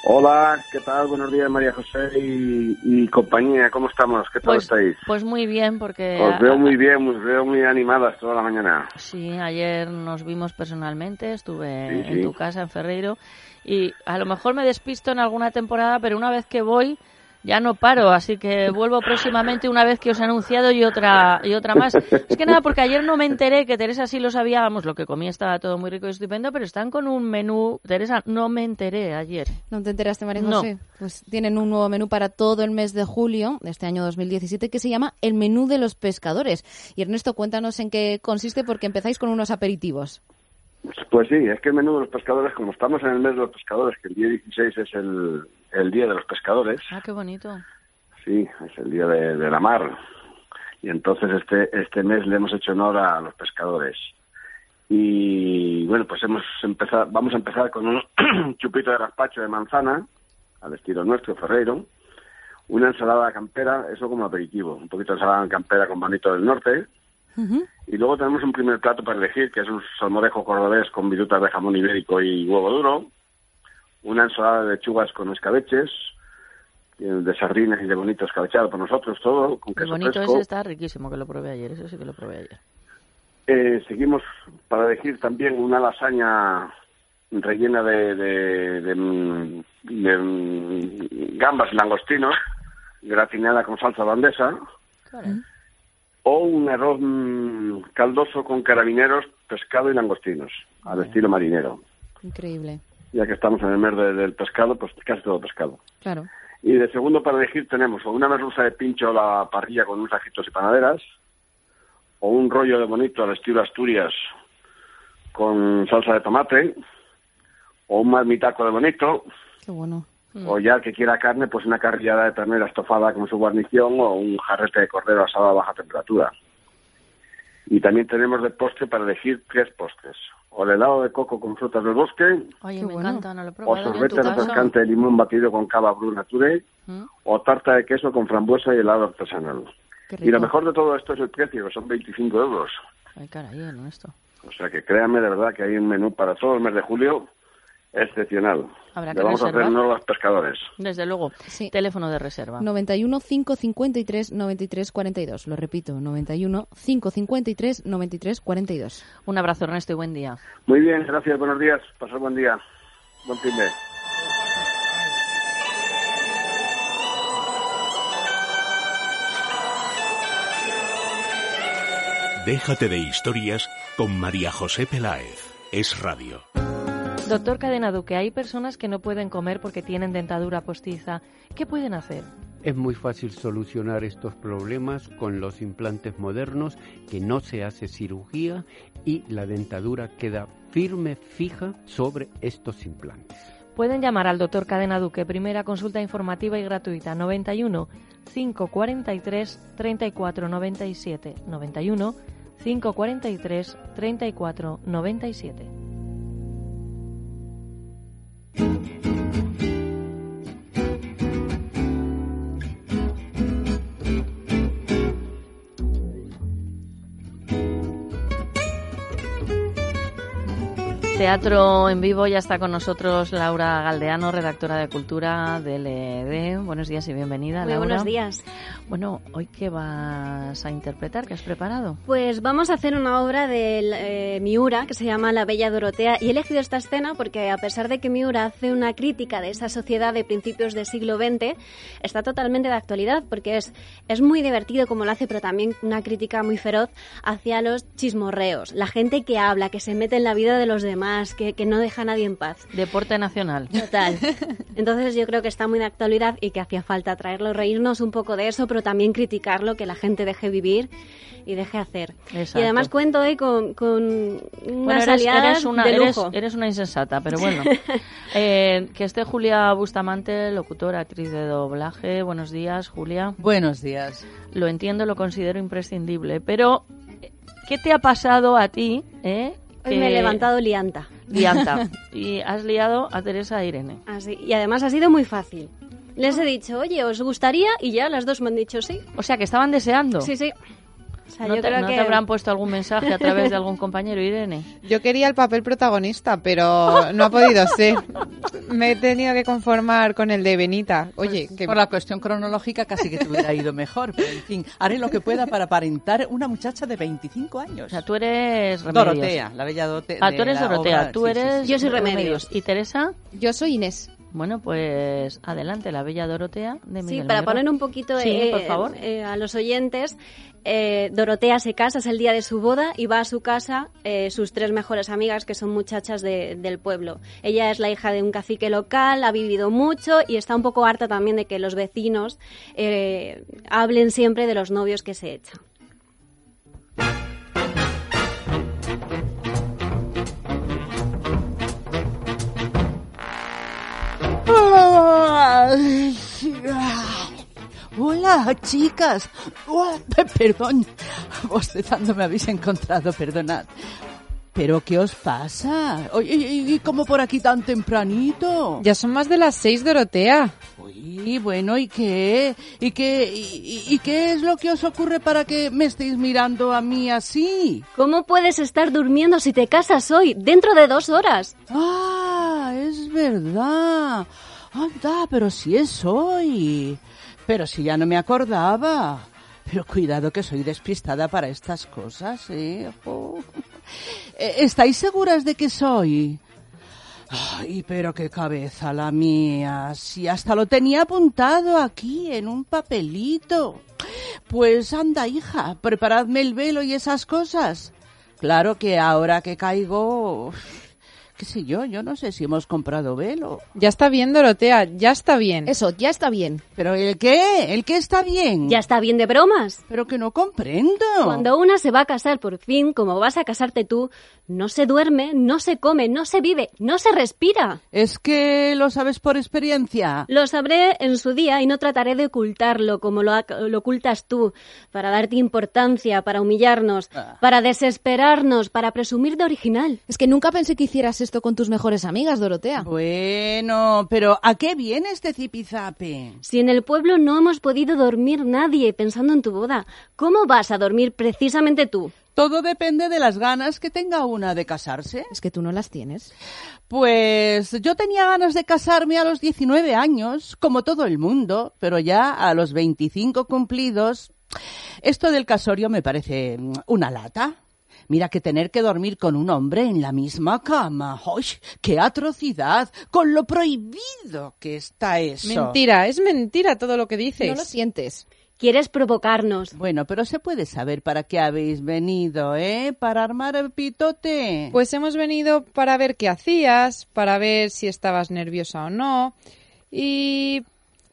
Hola, ¿qué tal? Buenos días, María José y, y compañía. ¿Cómo estamos? ¿Qué tal Pues, estáis? pues muy bien, porque Os veo muy bien, os veo muy animadas toda la mañana. Sí, ayer nos vimos personalmente, estuve Sí, en sí. tu casa en Ferreiro y a lo mejor me despisto en alguna temporada, pero una vez que voy ya no paro, así que vuelvo próximamente una vez que os he anunciado y otra y otra más. Es que nada, porque ayer no me enteré que Teresa sí lo sabíamos, lo que comí estaba todo muy rico y estupendo, pero están con un menú. Teresa, no me enteré ayer. ¿No te enteraste, María No. José? Pues tienen un nuevo menú para todo el mes de julio de este año 2017 que se llama el menú de los pescadores. Y Ernesto, cuéntanos en qué consiste porque empezáis con unos aperitivos. Pues sí, es que el menú de los pescadores, como estamos en el mes de los pescadores, que el día 16 es el, el día de los pescadores, Ah, qué bonito. sí, es el día de, de la mar. Y entonces este, este mes le hemos hecho honor a los pescadores. Y bueno, pues hemos empezado, vamos a empezar con un chupito de gazpacho de manzana, al estilo nuestro, Ferreiro, una ensalada campera, eso como aperitivo, un poquito de ensalada campera con manito del norte, y luego tenemos un primer plato para elegir, que es un salmorejo cordobés con virutas de jamón ibérico y huevo duro, una ensalada de lechugas con escabeches, eh, de sardinas y de bonito escabechado por nosotros, todo, con queso bonito fresco. ese está riquísimo, que lo probé ayer, eso sí que lo probé ayer. Eh, seguimos para elegir también una lasaña rellena de, de, de, mm, de, mm, gambas y langostinos, gratinada con salsa holandesa, o un arroz mm, caldoso con carabineros, pescado y langostinos, al estilo marinero. Increíble. Ya que estamos en el mes de- del pescado, pues casi todo pescado. Claro. Y de segundo para elegir tenemos o una merluza de pincho a la parrilla con unos ajitos y panaderas, o un rollo de bonito al estilo Asturias con salsa de tomate, o un marmitaco de bonito, Qué bueno. o ya el que quiera carne, pues una carrillada de ternera estofada con su guarnición, o un jarrete de cordero asado a baja temperatura. Y también tenemos de postre para elegir tres postres. O el helado de coco con frutas del bosque, Oye, me encanta, no lo he o probado sorbete refrescante de limón batido con cava Blue Nature, ¿Mm? o tarta de queso con frambuesa y helado artesanal. Y lo mejor de todo esto es el precio, que son 25 euros. Ay, caray, Ernesto. O sea que créanme de verdad que hay un menú para todo el mes de julio excepcional. Habrá Le que vamos reservar. a los pescadores. Desde luego. Teléfono de reserva. 91 553 93 42. Lo repito, 91 553 93 42. Un abrazo, Ernesto, y buen día. Muy bien, gracias, buenos días. Pasar buen día. Buen fin de. Déjate de historias con María José Peláez. Es Radio. Doctor Cadena Duque, hay personas que no pueden comer porque tienen dentadura postiza. ¿Qué pueden hacer? Es muy fácil solucionar estos problemas con los implantes modernos, que no se hace cirugía y la dentadura queda firme, fija sobre estos implantes. Pueden llamar al doctor Cadena Duque, primera consulta informativa y gratuita, 91 543 34 97. 91 543 34 Teatro en vivo, ya está con nosotros Laura Galdeano, redactora de Cultura del ED. Buenos días y bienvenida, Muy Laura. buenos días. Bueno, ¿hoy qué vas a interpretar? ¿Qué has preparado? Pues vamos a hacer una obra de eh, Miura que se llama La Bella Dorotea y he elegido esta escena porque a pesar de que Miura hace una crítica de esa sociedad de principios del siglo XX, está totalmente de actualidad porque es, es muy divertido como lo hace, pero también una crítica muy feroz hacia los chismorreos, la gente que habla, que se mete en la vida de los demás, que, que no deja a nadie en paz. Deporte nacional. Total. Entonces yo creo que está muy de actualidad y que hacía falta traerlo, reírnos un poco de eso, pero también criticarlo, que la gente deje vivir y deje hacer. Exacto. Y además cuento hoy con, con Bueno, unas eres, aliadas eres una, de eres, lujo. eres una insensata, pero bueno. Eh, que esté Julia Bustamante, locutora, actriz de doblaje. Buenos días, Julia. Buenos días. Lo entiendo, lo considero imprescindible, pero ¿qué te ha pasado a ti? Eh? Hoy me he levantado lianta. Lianta. y has liado a Teresa e Irene. Así. Y además ha sido muy fácil. Les he dicho, oye, ¿os gustaría? Y ya las dos me han dicho sí. O sea, que estaban deseando. Sí, sí. O sea, ¿No, yo te, creo no que... te habrán puesto algún mensaje a través de algún compañero, Irene? Yo quería el papel protagonista, pero no ha podido ser. Me he tenido que conformar con el de Benita. Oye, que Por la cuestión cronológica casi que te hubiera ido mejor, pero en fin, haré lo que pueda para aparentar una muchacha de 25 años. O sea, tú eres Remedios. Dorotea, la bella Dorotea. Ah, tú eres Dorotea, tú eres... Yo soy Remedios. ¿Y Teresa? Yo soy Inés. Bueno, pues adelante, la bella Dorotea de Sí, Miguel para Negro. poner un poquito Sí, eh, por favor. eh, a los oyentes, eh, Dorotea se casa, es el día de su boda y va a su casa eh, sus tres mejores amigas que son muchachas de- del pueblo. Ella es la hija de un cacique local, ha vivido mucho y está un poco harta también de que los vecinos eh, hablen siempre de los novios que se echan. Hola, chicas. Hola, pe- perdón. Bostezando me habéis encontrado, perdonad. ¿Pero qué os pasa? ¿y, y cómo por aquí tan tempranito? ya son más de las seis, Dorotea. Y bueno, ¿y qué? ¿Y qué, y, y- y qué es lo que os ocurre para que me estéis mirando a mí así? ¿Cómo puedes estar durmiendo si te casas hoy, dentro de dos horas? Ah, es verdad. Anda, pero si es hoy. Pero si ya no me acordaba. Pero cuidado que soy despistada para estas cosas, ¿eh? Eh, ¿Estáis seguras de que soy? Ay, pero qué cabeza la mía. Si hasta lo tenía apuntado aquí en un papelito. Pues anda, hija, preparadme el velo y esas cosas. Claro que ahora que caigo, qué sé yo, yo no sé si hemos comprado velo. Ya está bien, Dorotea, ya está bien. Eso, ya está bien. ¿Pero el qué? ¿El qué está bien? Ya está bien de bromas. Pero que no comprendo. Cuando una se va a casar por fin, como vas a casarte tú, no se duerme, no se come, no se vive, no se respira. Es que lo sabes por experiencia. Lo sabré en su día y no trataré de ocultarlo como lo, lo ocultas tú, para darte importancia, para humillarnos, Ah. para desesperarnos, para presumir de original. Es que nunca pensé que hicieras esto con tus mejores amigas, Dorotea. Bueno, pero ¿a qué viene este zipizape? Si en el pueblo no hemos podido dormir nadie pensando en tu boda, ¿cómo vas a dormir precisamente tú? Todo depende de las ganas que tenga una de casarse. Es que tú no las tienes. Pues yo tenía ganas de casarme a los 19 años, como todo el mundo, pero ya a los 25 cumplidos, esto del casorio me parece mm, una lata. Mira que tener que dormir con un hombre en la misma cama. ¡Ay, qué atrocidad! Con lo prohibido que está eso. Mentira, es mentira todo lo que dices. No lo sientes. Quieres provocarnos. Bueno, pero se puede saber para qué habéis venido, ¿eh? Para armar el pitote. Pues hemos venido para ver qué hacías, para ver si estabas nerviosa o no y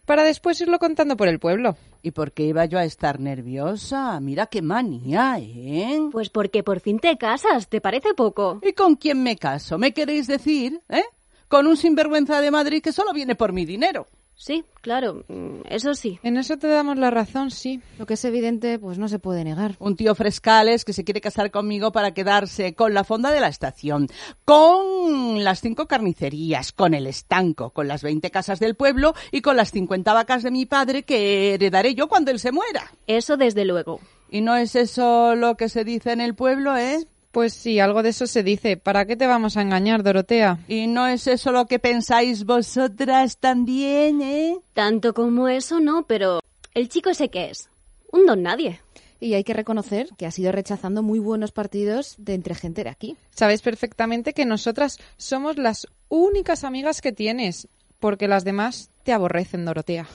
para después irlo contando por el pueblo. ¿Y por qué iba yo a estar nerviosa? Mira qué manía, ¿eh? Pues porque por fin te casas, ¿te parece poco? ¿Y con quién me caso? ¿Me queréis decir? ¿Eh? Con un sinvergüenza de Madrid que solo viene por mi dinero. Sí, claro, mm, eso sí. En eso te damos la razón, sí. Lo que es evidente, pues no se puede negar. Un tío frescales que se quiere casar conmigo para quedarse con la fonda de la estación, con las cinco carnicerías, con el estanco, con las 20 casas del pueblo y con las 50 vacas de mi padre que heredaré yo cuando él se muera. Eso desde luego. ¿Y no es eso lo que se dice en el pueblo, eh? Pues sí, algo de eso se dice. ¿Para qué te vamos a engañar, Dorotea? ¿Y no es eso lo que pensáis vosotras también, eh? Tanto como eso no, pero el chico ese que es. Un don nadie. Y hay que reconocer que has ido rechazando muy buenos partidos de entre gente de aquí. Sabes perfectamente que nosotras somos las únicas amigas que tienes, porque las demás te aborrecen, Dorotea.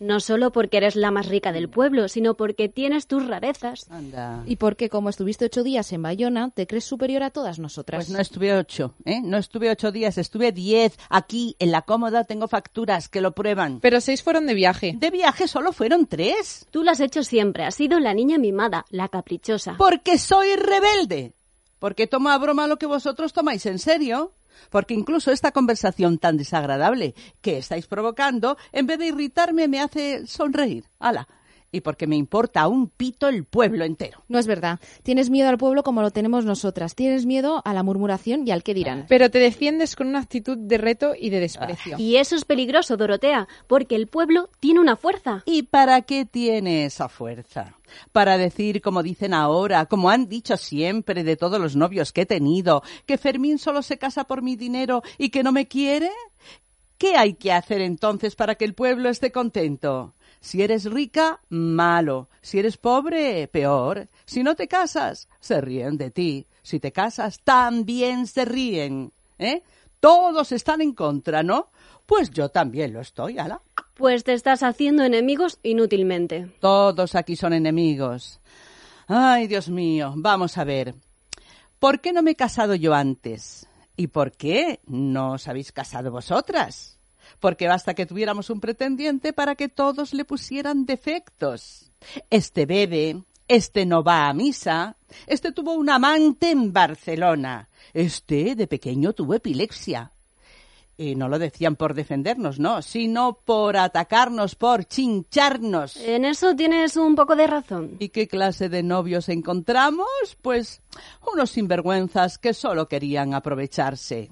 No solo porque eres la más rica del pueblo, sino porque tienes tus rarezas. Anda. Y porque, como estuviste ocho días en Bayona, te crees superior a todas nosotras. Pues no estuve ocho, ¿eh? No estuve ocho días, estuve diez. Aquí, en la cómoda, tengo facturas que lo prueban. Pero seis fueron de viaje. De viaje solo fueron tres. Tú lo has hecho siempre. Has sido la niña mimada, la caprichosa. Porque soy rebelde. Porque tomo a broma lo que vosotros tomáis en serio. Porque incluso esta conversación tan desagradable que estáis provocando, en vez de irritarme, me hace sonreír. ¡Hala! Y porque me importa un pito el pueblo entero. No es verdad. Tienes miedo al pueblo como lo tenemos nosotras. Tienes miedo a la murmuración y al que dirán. Pero te defiendes con una actitud de reto y de desprecio. Y eso es peligroso, Dorotea, porque el pueblo tiene una fuerza. ¿Y para qué tiene esa fuerza? Para decir, como dicen ahora, como han dicho siempre de todos los novios que he tenido, que Fermín solo se casa por mi dinero y que no me quiere. ¿Qué hay que hacer entonces para que el pueblo esté contento? Si eres rica, malo. Si eres pobre, peor. Si no te casas, se ríen de ti. Si te casas, también se ríen. ¿Eh? Todos están en contra, ¿no? Pues yo también lo estoy, ala. Pues te estás haciendo enemigos inútilmente. Todos aquí son enemigos. Ay, Dios mío, vamos a ver. ¿Por qué no me he casado yo antes? ¿Y por qué no os habéis casado vosotras? Porque basta que tuviéramos un pretendiente para que todos le pusieran defectos. Este bebe, este no va a misa, este tuvo un amante en Barcelona, este de pequeño tuvo epilepsia. Y no lo decían por defendernos, no, sino por atacarnos, por chincharnos. En eso tienes un poco de razón. ¿Y qué clase de novios encontramos? Pues unos sinvergüenzas que solo querían aprovecharse.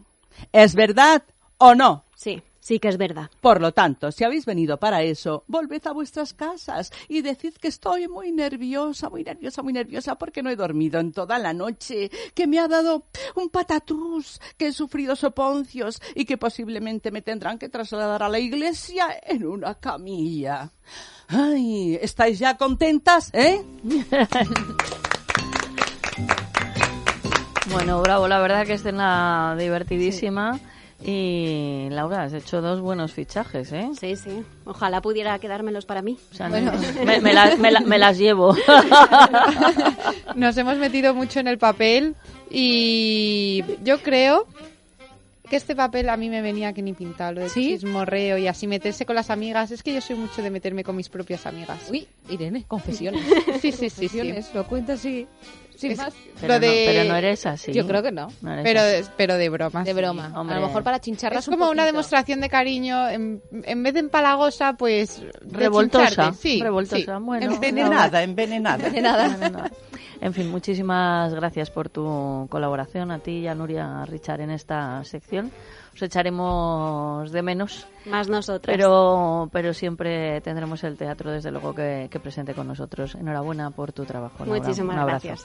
¿Es verdad o no? Sí, sí que es verdad. Por lo tanto, si habéis venido para eso, volved a vuestras casas y decid que estoy muy nerviosa, muy nerviosa, muy nerviosa porque no he dormido en toda la noche, que me ha dado un patatrús, que he sufrido soponcios y que posiblemente me tendrán que trasladar a la iglesia en una camilla. Ay, ¿estáis ya contentas, eh? Bueno, bravo, la verdad que escena divertidísima. Y Laura, has hecho dos buenos fichajes, ¿eh? Sí, sí. Ojalá pudiera quedármelos para mí. O sea, me, me la- me la- me las llevo. Nos hemos metido mucho en el papel y yo creo que este papel a mí me venía que ni pintado, lo de chismorreo y así meterse con las amigas. Es que yo soy mucho de meterme con mis propias amigas. Uy, Irene, confesiones. Sí, sí, sí, sí. Confesiones, Lo cuentas así, sin Es- más. Pero, Lo no, de- pero no eres así. Yo creo que no. No eres Pero, pero de broma. De sí. broma. Hombre. A lo mejor para chincharlas Es un como una demostración de cariño, en, en vez de empalagosa, pues Revoltosa. Sí, Revoltosa, sí. bueno. Envenenada, envenenada. Envenenada. En fin, muchísimas gracias por tu colaboración a ti y a Nuria Richard en esta sección. Os echaremos de menos, Más nosotras. pero, pero siempre tendremos el teatro, desde luego, que, que presente con nosotros. Enhorabuena por tu trabajo. Laura. Muchísimas Un gracias.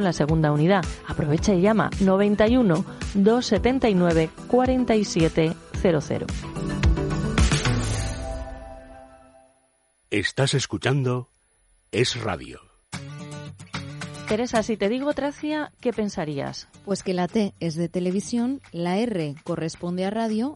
en la segunda unidad. Aprovecha y llama 91 279 4700. Estás escuchando Es Radio. Teresa, si te digo Tracia, ¿qué pensarías? Pues que la T es de televisión, la R corresponde a radio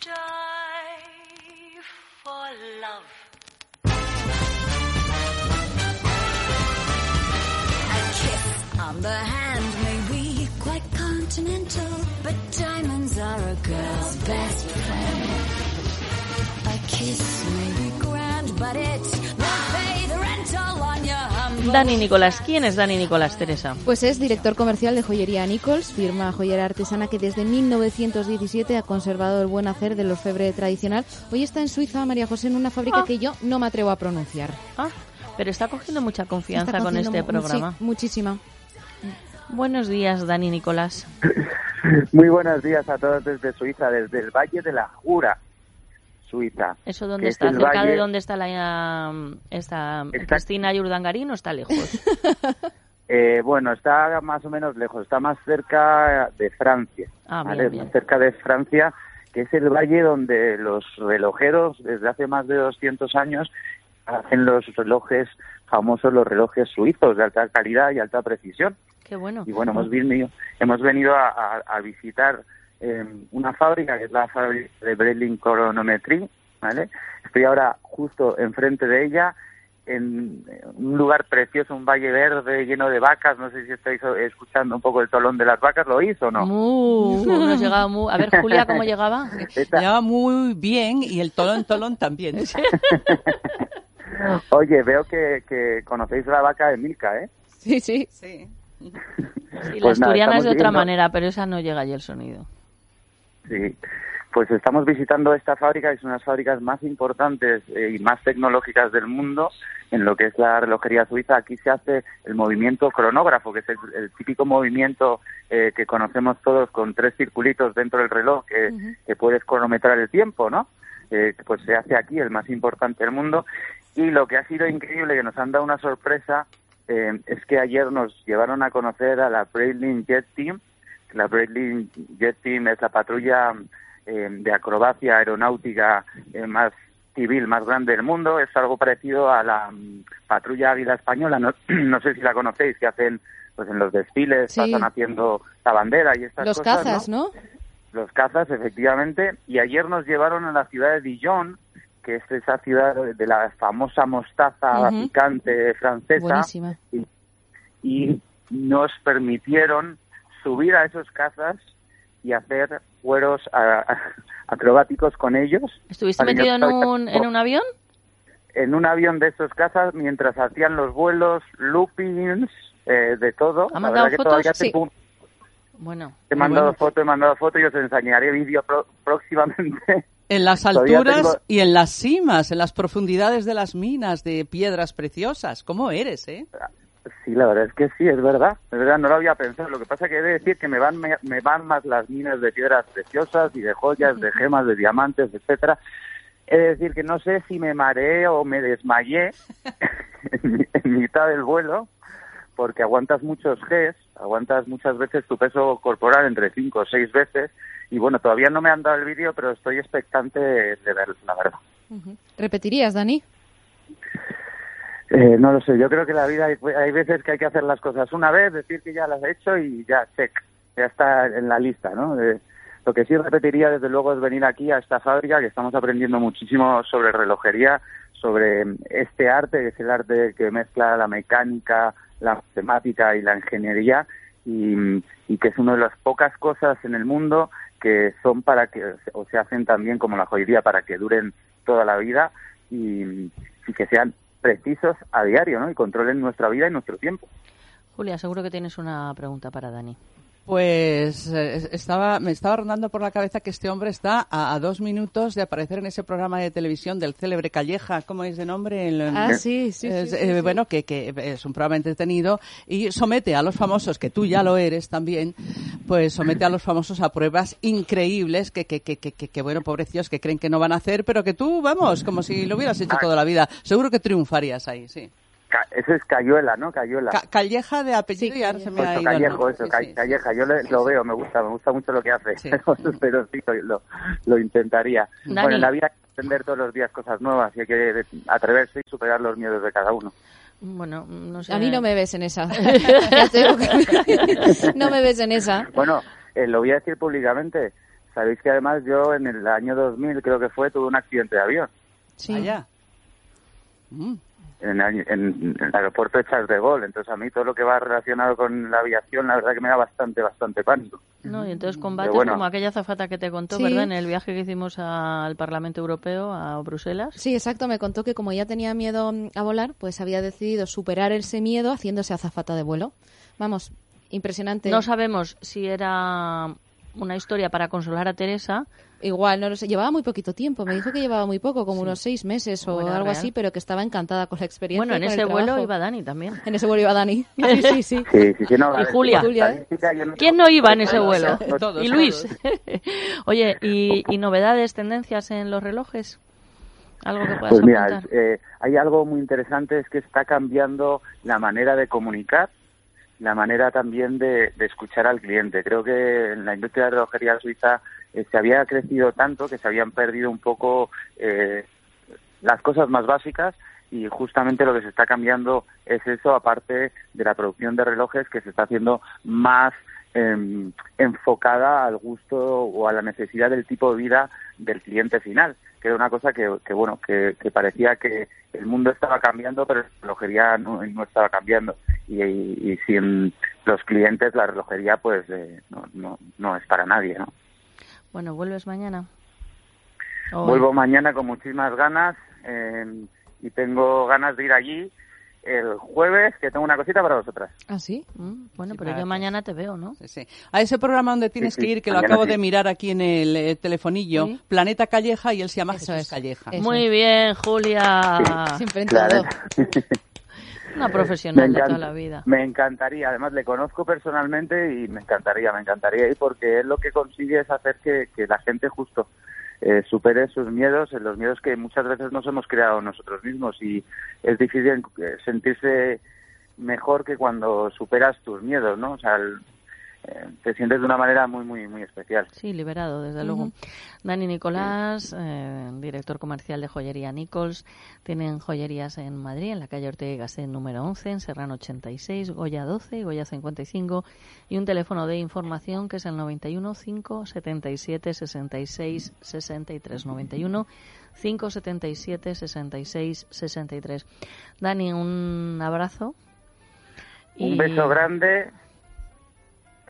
die for love. A kiss on the hand may be quite continental, but diamonds are a girl's best friend. A kiss may be grand, but it Dani Nicolás, ¿quién es Dani Nicolás, Teresa? Pues es director comercial de Joyería Nichols, firma joyera artesana que desde 1917 ha conservado el buen hacer del orfebre tradicional. Hoy está en Suiza, María José, en una fábrica Ah. que yo no me atrevo a pronunciar. Ah, pero está cogiendo mucha confianza Está con este mu- programa. sí, muchísima. Buenos días, Dani Nicolás. Muy buenos días a todos desde Suiza, desde el Valle de la Jura, Suiza. ¿Eso dónde es está? el ¿Cerca de dónde está la um, esta Está- Cristina Yurdangarín o está lejos? Eh, bueno, está más o menos lejos, está más cerca de Francia. Ah, ¿vale? bien, bien. Más cerca de Francia, que es el valle donde los relojeros, desde hace más de 200 años, hacen los relojes famosos, los relojes suizos de alta calidad y alta precisión. Qué bueno. Y bueno, hemos venido, hemos venido a, a- a visitar eh, una fábrica, que es la fábrica de Breitling Chronometry, ¿vale? Estoy ahora justo enfrente de ella, en un lugar precioso, un valle verde lleno de vacas. No sé si estáis escuchando un poco el tolón de las vacas, ¿lo oís o no? Llegaba mu. A ver, Julia, ¿cómo llegaba? Llegaba muy bien y el tolón tolón también. Oye, veo que, que conocéis la vaca de Milka, ¿eh? Sí, sí. Sí. Sí, Pues la nada, asturiana es de otra viendo- manera, pero esa no llega allí el sonido. Sí, pues estamos visitando esta fábrica, que es una de las fábricas más importantes eh, y más tecnológicas del mundo en lo que es la relojería suiza. Aquí se hace el movimiento cronógrafo, que es el, el típico movimiento eh, que conocemos todos con tres circulitos dentro del reloj que, que puedes cronometrar el tiempo, ¿no? Eh, pues se hace aquí, el más importante del mundo. Y lo que ha sido increíble, que nos han dado una sorpresa, eh, es que ayer nos llevaron a conocer a la Breitling Jet Team, la Breitling Jet Team es la patrulla eh, de acrobacia aeronáutica eh, más civil más grande del mundo. Es algo parecido a la mm, patrulla Águila Española. No, no sé si la conocéis, que hacen pues en los desfiles, Sí. pasan haciendo la bandera y estas Los cosas. cazas, ¿no? Los cazas, efectivamente. Y ayer nos llevaron a la ciudad de Dijon, que es esa ciudad de la famosa mostaza picante francesa Buenísima. y, y nos permitieron subir a esos cazas y hacer vuelos a- a- acrobáticos con ellos. ¿Estuviste metido en un, en un avión? en un avión de esos cazas mientras hacían los vuelos, loopings, eh, de todo. ¿Ha mandado fotos? te Sí. pu- Bueno. He mandado foto, he mandado foto y os enseñaré vídeo pro- próximamente. En las alturas tengo- y en las cimas, en las profundidades de las minas de piedras preciosas. ¿Cómo eres, eh? Sí, la verdad es que sí, es verdad. Es verdad, no lo había pensado. Lo que pasa que he de decir que me van, me, me van más las minas de piedras preciosas y de joyas, de gemas, de diamantes, etcétera. He de decir que no sé si me mareé o me desmayé en, mi- en mitad del vuelo, porque aguantas muchos Gs, aguantas muchas veces tu peso corporal entre cinco o seis veces. Y bueno, todavía no me han dado el vídeo, pero estoy expectante de ver, la verdad. ¿Repetirías, Dani? Eh, no lo sé, yo creo que la vida hay, hay veces que hay que hacer las cosas una vez, decir que ya las he hecho y ya, check, ya está en la lista, ¿no? Eh, lo que sí repetiría desde luego es venir aquí a esta fábrica que estamos aprendiendo muchísimo sobre relojería, sobre este arte, que es el arte que mezcla la mecánica, la matemática y la ingeniería y, y que es una de las pocas cosas en el mundo que son para que, o se hacen también como la joyería para que duren toda la vida y, y que sean precisos a diario, ¿no? Y controlen nuestra vida y nuestro tiempo. Julia, seguro que tienes una pregunta para Dani. Pues eh, estaba, me estaba rondando por la cabeza que este hombre está a, a dos minutos de aparecer en ese programa de televisión del célebre Calleja, ¿cómo es de nombre? El- Ah, sí, sí, es, sí, sí, eh, sí. Bueno, que, que es un programa entretenido y somete a los famosos, que tú ya lo eres también, pues somete a los famosos a pruebas increíbles que, que, que, que, que, bueno, pobrecillos, que creen que no van a hacer, pero que tú, vamos, como si lo hubieras hecho toda la vida. Seguro que triunfarías ahí, sí. Eso es Cayuela, ¿no? Cayuela. Ca- Calleja de apellido y ahora se me ha Eso, ido Callejo, eso, Sí, sí. Calleja. Yo le- lo veo, me gusta, me gusta mucho lo que hace. Pero, pero sí, lo, lo intentaría. Dani. Bueno, en la vida hay que aprender todos los días cosas nuevas y hay que atreverse y superar los miedos de cada uno. Bueno, no sé. A mí no me ves en esa. No me ves en esa. Bueno, eh, lo voy a decir públicamente. Sabéis que además yo en el año 2000, creo que fue, tuve un accidente de avión. Sí. Allá. En, en el aeropuerto de Charles de Gaulle. Entonces a mí todo lo que va relacionado con la aviación, la verdad que me da bastante, bastante pánico. No, y entonces combates bueno. como aquella zafata que te contó, Sí. ¿verdad? En el viaje que hicimos al Parlamento Europeo, a Bruselas. Sí, exacto. Me contó que como ya tenía miedo a volar, pues había decidido superar ese miedo haciéndose azafata de vuelo. Vamos, impresionante. No sabemos si era una historia para consolar a Teresa. Igual, no lo sé. Llevaba muy poquito tiempo. Me dijo que llevaba muy poco, como unos seis meses o Bueno, algo real. así, pero que estaba encantada con la experiencia. Bueno, y en ese el vuelo trabajo. iba Dani también. En ese vuelo iba Dani. Sí, sí, sí. Sí, sí, sí, no, Y Julia. ¿Quién no iba en ese vuelo? todos, y Luis. Oye, ¿y, y novedades, tendencias en los relojes? ¿Algo que puedas Pues mira, eh, hay algo muy interesante, es que está cambiando la manera de comunicar, la manera también de, escuchar al cliente. Creo que en la industria de relojería suiza eh, se había crecido tanto que se habían perdido un poco eh, las cosas más básicas y justamente lo que se está cambiando es eso, aparte de la producción de relojes que se está haciendo más em, enfocada al gusto o a la necesidad del tipo de vida del cliente final, que era una cosa que, que, bueno, que, que parecía que el mundo estaba cambiando, pero la relojería no, no estaba cambiando. Y, y, y sin los clientes, la relojería, pues eh, no, no, no es para nadie, ¿no? Bueno, ¿vuelves mañana? Hoy. Vuelvo mañana con muchísimas ganas eh, y tengo ganas de ir allí el jueves, que tengo una cosita para vosotras. ¿Ah, sí? Mm, bueno, pero yo mañana te veo, ¿no? Sí, sí. A ese programa donde tienes sí, que ir, que lo acabo sí. de mirar aquí en el eh, telefonillo, Sí. Planeta Calleja y él se llama Eso Jesús es. Calleja. Eso Muy bien, Julia. Siempre Claro. Una profesional Me de toda encanta- la vida. Me encantaría, además le conozco personalmente y me encantaría, me encantaría ir porque él lo que consigue es hacer que, que la gente justo eh, supere sus miedos, los miedos que muchas veces nos hemos creado nosotros mismos y es difícil sentirse mejor que cuando superas tus miedos, ¿no? O sea, el- te sientes de una manera muy, muy, muy especial. Sí, liberado, desde luego. Dani Nicolás, eh, director comercial de Joyería Nichols. Tienen joyerías en Madrid, en la calle Ortega y Gasset número 11, en Serrano 86, Goya 12 y Goya 55. Y un teléfono de información que es el 91 577 66 63. 91 577 66 63. Dani, un abrazo. Un Y- beso grande,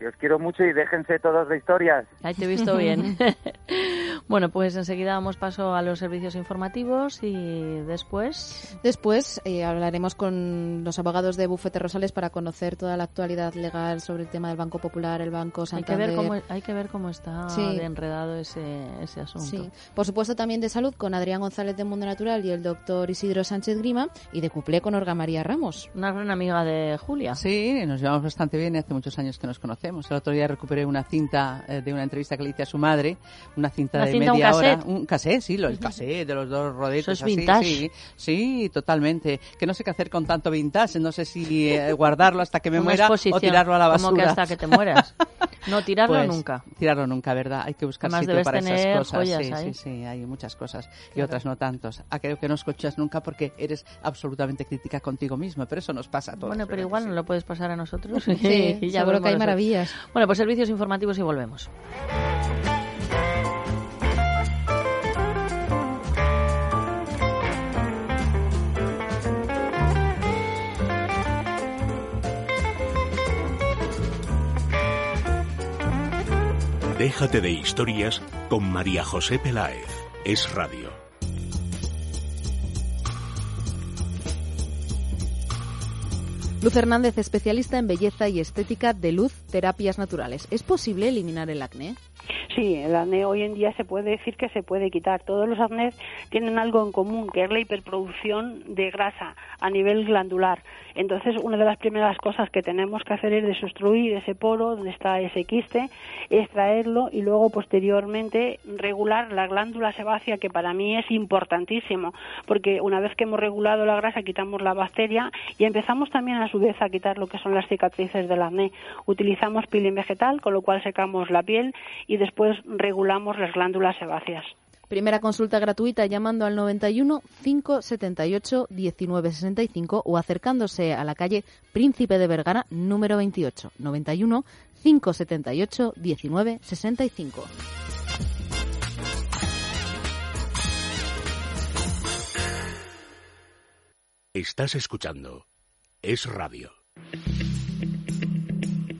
que os quiero mucho y déjense todos de historias. Ahí te he visto bien. bueno, pues enseguida damos paso a los servicios informativos y después. Después eh, hablaremos con los abogados de Bufete Rosales para conocer toda la actualidad legal sobre el tema del Banco Popular, el Banco Hay que, Santander. ver cómo, hay que ver cómo está Sí. de enredado ese, ese asunto. Sí, por supuesto también de salud con Adrián González de Mundo Natural y el doctor Isidro Sánchez Grima y de cuplé con Olga María Ramos. Una gran amiga de Julia. Sí, nos llevamos bastante bien y hace muchos años que nos conocemos. El otro día recuperé una cinta eh, de una entrevista que le hice a su madre, una cinta ¿Una de un hora. cassette? Un cassette, sí, lo, el cassette de los dos rodetos. Eso es así, vintage. Sí, sí, totalmente. Que no sé qué hacer con tanto vintage. No sé si eh, guardarlo hasta que me Una muera o tirarlo a la basura. Como que hasta que te mueras. No, tirarlo Pues, nunca. Tirarlo nunca, ¿verdad? Hay que buscar Además, sitio para esas cosas. joyas sí, ahí. sí, sí, hay muchas cosas y otras no tantos. Ah, creo que no escuchas nunca porque eres absolutamente crítica contigo mismo, pero eso nos pasa a todos. Bueno, pero ¿verdad igual que nos lo puedes pasar a nosotros. Sí, Y ya seguro que hay maravillas. Bueno, pues servicios informativos y volvemos. Déjate de historias con María José Peláez. Es radio. Luz Hernández, especialista en belleza y estética de luz, terapias naturales. ¿Es posible eliminar el acné? Sí, el acné hoy en día se puede decir que se puede quitar. Todos los acnés tienen algo en común, que es la hiperproducción de grasa a nivel glandular. Entonces, una de las primeras cosas que tenemos que hacer es desobstruir ese poro donde está ese quiste, extraerlo y luego posteriormente regular la glándula sebácea, que para mí es importantísimo, porque una vez que hemos regulado la grasa quitamos la bacteria y empezamos también a su vez a quitar lo que son las cicatrices del acné. Utilizamos peeling vegetal, con lo cual secamos la piel y después regulamos las glándulas sebáceas. Primera consulta gratuita llamando al 91 578 1965 o acercándose a la calle Príncipe de Vergara número 28 91 578 1965. Estás escuchando Es Radio.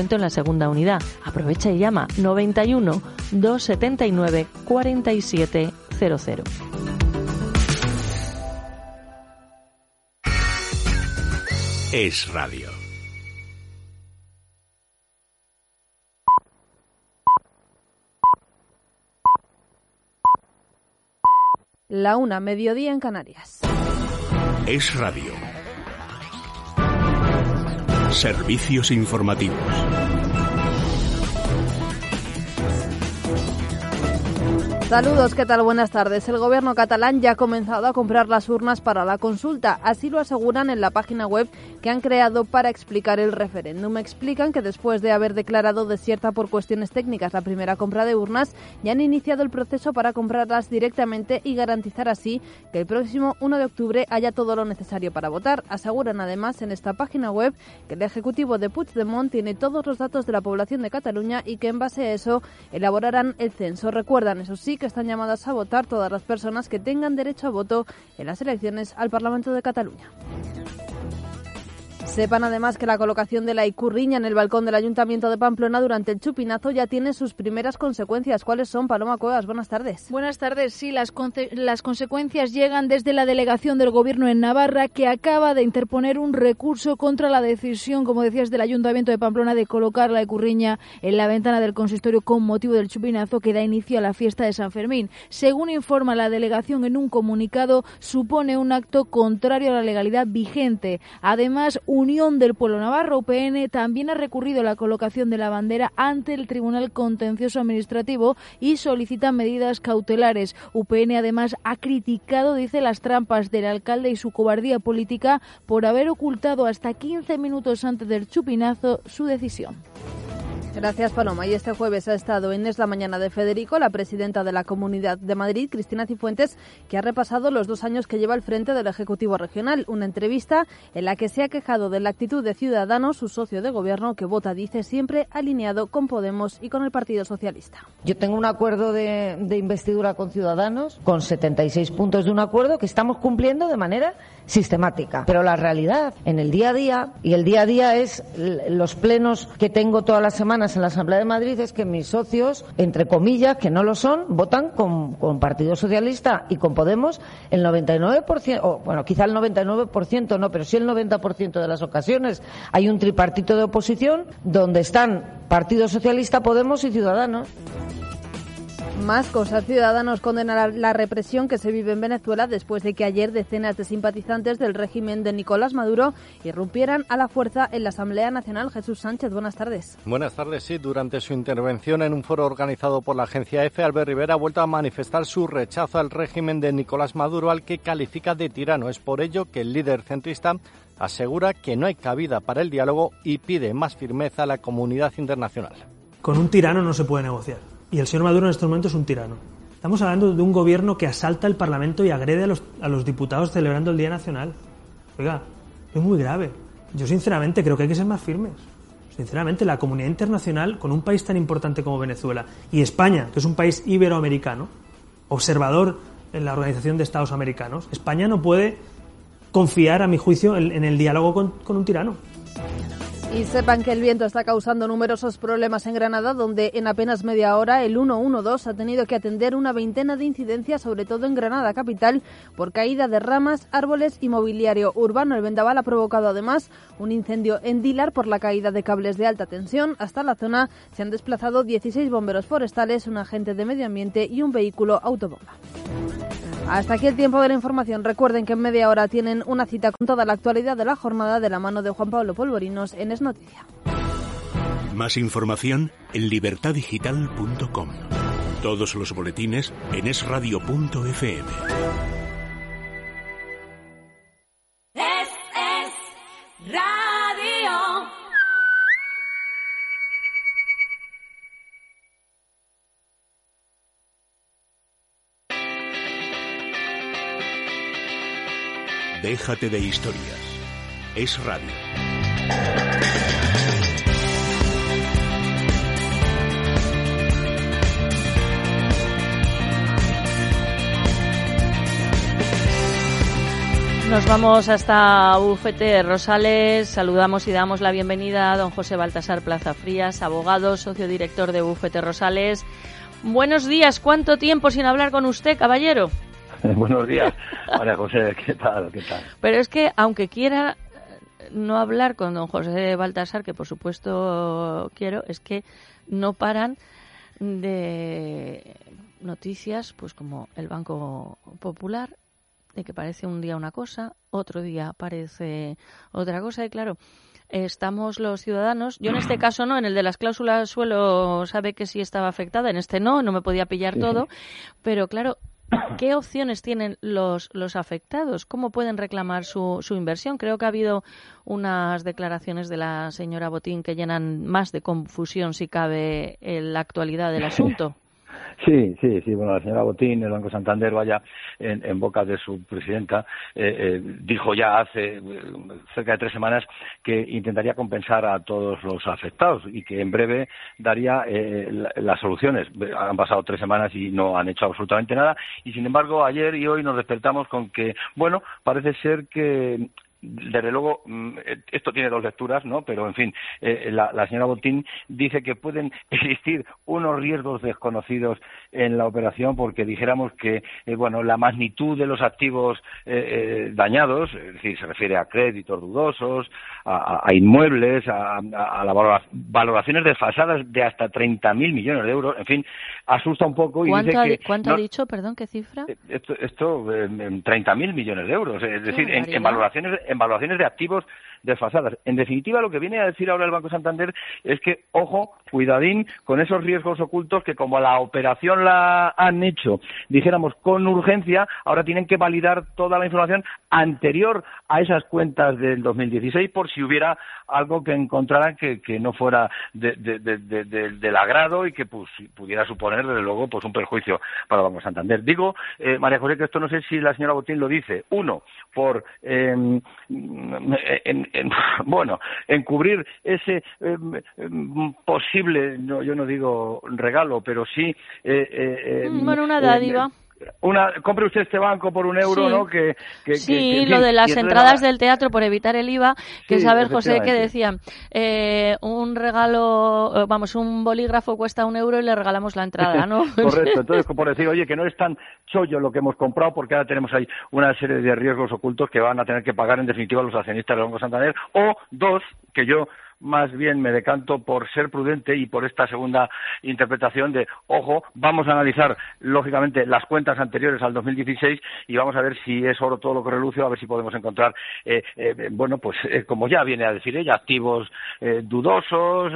en la segunda unidad. Aprovecha y llama 91 279 4700. Es Radio. La una, mediodía en Canarias. Es Radio. Servicios informativos. Saludos, ¿qué tal? Buenas tardes. El gobierno catalán ya ha comenzado a comprar las urnas para la consulta. Así lo aseguran en la página web que han creado para explicar el referéndum. Explican que después de haber declarado desierta por cuestiones técnicas la primera compra de urnas, ya han iniciado el proceso para comprarlas directamente y garantizar así que el próximo 1 de octubre haya todo lo necesario para votar. Aseguran además en esta página web que el Ejecutivo de Puigdemont tiene todos los datos de la población de Cataluña y que en base a eso elaborarán el censo. Recuerdan, eso sí, que están llamadas a votar todas las personas que tengan derecho a voto en las elecciones al Parlamento de Cataluña. Sepan además que la colocación de la icurriña en el balcón del Ayuntamiento de Pamplona durante el chupinazo ya tiene sus primeras consecuencias. ¿Cuáles son, Paloma Cuevas? Buenas tardes. Buenas tardes. Sí, las, las consecuencias llegan desde la delegación del Gobierno en Navarra, que acaba de interponer un recurso contra la decisión, como decías, del Ayuntamiento de Pamplona de colocar la icurriña en la ventana del consistorio con motivo del chupinazo que da inicio a la fiesta de San Fermín. Según informa la delegación en un comunicado, supone un acto contrario a la legalidad vigente. Además, Unión del Pueblo Navarro, UPN, también ha recurrido a la colocación de la bandera ante el Tribunal Contencioso Administrativo y solicita medidas cautelares. UPN además ha criticado, dice, las trampas del alcalde y su cobardía política por haber ocultado hasta 15 minutos antes del chupinazo su decisión. Gracias, Paloma. Y este jueves ha estado en Es la Mañana de Federico, la presidenta de la Comunidad de Madrid, Cristina Cifuentes, que ha repasado los dos años que lleva al frente del Ejecutivo Regional. Una entrevista en la que se ha quejado de la actitud de Ciudadanos, su socio de gobierno, que vota, dice, siempre alineado con Podemos y con el Partido Socialista. Yo tengo un acuerdo de, de investidura con Ciudadanos, con 76 puntos de un acuerdo que estamos cumpliendo de manera sistemática. Pero la realidad en el día a día, y el día a día es los plenos que tengo todas las semanas en la Asamblea de Madrid, es que mis socios, entre comillas, que no lo son, votan con, con Partido Socialista y con Podemos el 99%, o bueno, quizá el 99% no, pero sí el 90% de las ocasiones. Hay un tripartito de oposición donde están Partido Socialista, Podemos y Ciudadanos. Más cosas. Ciudadanos condenan la represión que se vive en Venezuela después de que ayer decenas de simpatizantes del régimen de Nicolás Maduro irrumpieran a la fuerza en la Asamblea Nacional. Jesús Sánchez, buenas tardes. Buenas tardes. Sí, durante su intervención en un foro organizado por la agencia EFE, Albert Rivera ha vuelto a manifestar su rechazo al régimen de Nicolás Maduro, al que califica de tirano. Es por ello que el líder centrista asegura que no hay cabida para el diálogo y pide más firmeza a la comunidad internacional. Con un tirano no se puede negociar y el señor Maduro en estos momentos es un tirano. Estamos hablando de un gobierno que asalta el Parlamento y agrede a los, diputados celebrando el Día Nacional. Oiga, es muy grave. Yo sinceramente creo que hay que ser más firmes. sinceramente, la comunidad internacional con un país tan importante como Venezuela y España, que es un país iberoamericano, observador en la Organización de Estados Americanos, España no puede confiar, a mi juicio, en, el diálogo con un tirano. Y sepan que el viento está causando numerosos problemas en Granada, donde en apenas media hora el 112 ha tenido que atender una veintena de incidencias, sobre todo en Granada capital, por caída de ramas, árboles y mobiliario urbano. El vendaval ha provocado además un incendio en Dilar por la caída de cables de alta tensión. Hasta la zona se han desplazado 16 bomberos forestales, un agente de medio ambiente y un vehículo autobomba. Hasta aquí el tiempo de la información. Recuerden que en media hora tienen una cita con toda la actualidad de la jornada de la mano de Juan Pablo Polvorinos en Es Noticia. Más información en libertadigital.com. Todos los boletines en esradio.fm. Es, es radio. Déjate de historias. Es radio. Nos vamos hasta Bufete Rosales. Saludamos y damos la bienvenida a don José Baltasar Plaza Frías, abogado, socio director de Bufete Rosales. Buenos días. ¿Cuánto tiempo sin hablar con usted, caballero? Buenos días, María José, ¿qué tal? ¿Qué tal? Pero es que, aunque quiera no hablar con don José Baltasar, que por supuesto quiero, es que no paran de noticias, pues como el Banco Popular, de que parece un día una cosa, otro día parece otra cosa, y claro, estamos los ciudadanos, yo en este caso no, en el de las cláusulas suelo sabe que sí estaba afectada, en este no, no me podía pillar todo, pero claro, ¿Qué opciones tienen los, los afectados? ¿Cómo pueden reclamar su, su inversión? Creo que ha habido unas declaraciones de la señora Botín que llenan más de confusión, si cabe, en la actualidad del asunto. Sí, sí, sí. Bueno, la señora Botín, el Banco Santander, vaya, en, en boca de su presidenta, eh, eh, dijo ya hace eh, cerca de tres semanas que intentaría compensar a todos los afectados y que en breve daría eh, la- las soluciones. Han pasado tres semanas y no han hecho absolutamente nada. Y sin embargo, ayer y hoy nos despertamos con que, bueno, parece ser que desde luego, mm, eh, esto tiene dos lecturas, ¿no? Pero, en fin, eh, la, la señora Botín dice que pueden existir unos riesgos desconocidos en la operación porque dijéramos que, eh, bueno, la magnitud de los activos eh, eh, dañados, es decir, se refiere a créditos dudosos, a, inmuebles, a, a- a la valora- valoraciones desfasadas de hasta 30.000 millones de euros, en fin, asusta un poco y ¿Cuánto, dice ha, que... cuánto ha dicho? Perdón, ¿qué cifra? esto, esto eh, en 30.000 millones de euros, es decir, en valoraciones, en valoraciones de activos desfasadas. En definitiva, lo que viene a decir ahora el Banco Santander es que, ojo, cuidadín con esos riesgos ocultos que como la operación la han hecho, dijéramos, con urgencia, ahora tienen que validar toda la información anterior a esas cuentas del 2016 por si hubiera algo que encontraran que, que no fuera de- de- de- de- de- del agrado y que pues, pudiera suponer, desde luego, pues un perjuicio para el Banco Santander. Digo, eh, María José, que esto no sé si la señora Botín lo dice. Uno, por, eh, en- en- bueno, encubrir ese eh, posible, no, yo no digo regalo, pero sí... eh, eh, em, Bueno, una dádiva. Una, compre usted este banco por un euro, Sí. ¿no? Que, que- Sí, que, lo de las entradas del teatro por evitar el IVA, que Sí, saber, José, que decían, eh, un regalo, eh, vamos, un bolígrafo cuesta un euro y le regalamos la entrada, ¿no? Correcto, entonces por decir, oye, que no es tan chollo lo que hemos comprado porque ahora tenemos ahí una serie de riesgos ocultos que van a tener que pagar en definitiva los accionistas del Banco Santander, o dos, que yo más bien me decanto por ser prudente y por esta segunda interpretación de, ojo, vamos a analizar lógicamente las cuentas anteriores al 2016 y vamos a ver si es oro todo lo que reluce, a ver si podemos encontrar, eh, eh, bueno, pues eh, como ya viene a decir ella, activos eh, dudosos,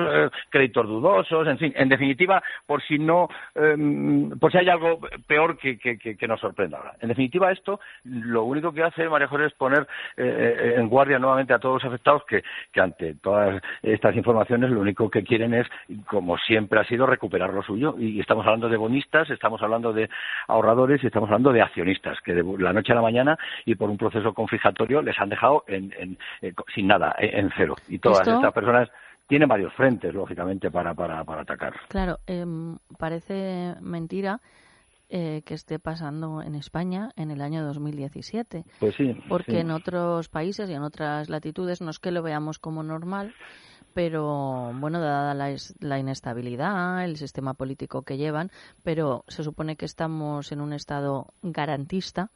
créditos dudosos, en fin, en definitiva, por si no, eh, por si hay algo peor que, que, nos sorprenda ahora. En definitiva, esto lo único que hace María José es poner en guardia nuevamente a todos los afectados que, que ante todas estas informaciones lo único que quieren es, como siempre ha sido, recuperar lo suyo. Y estamos hablando de bonistas, estamos hablando de ahorradores y estamos hablando de accionistas que de la noche a la mañana y por un proceso confiscatorio les han dejado en, en- eh, sin nada, en, cero. Y todas Esto- estas personas tiene varios frentes, lógicamente, para, para, para atacar. Claro, em, parece mentira eh, que esté pasando en España en el año 2017. Pues sí. Porque sí. en otros países y en otras latitudes no es que lo veamos como normal, pero bueno, dada la, la inestabilidad, el sistema político que llevan, pero se supone que estamos en un estado garantista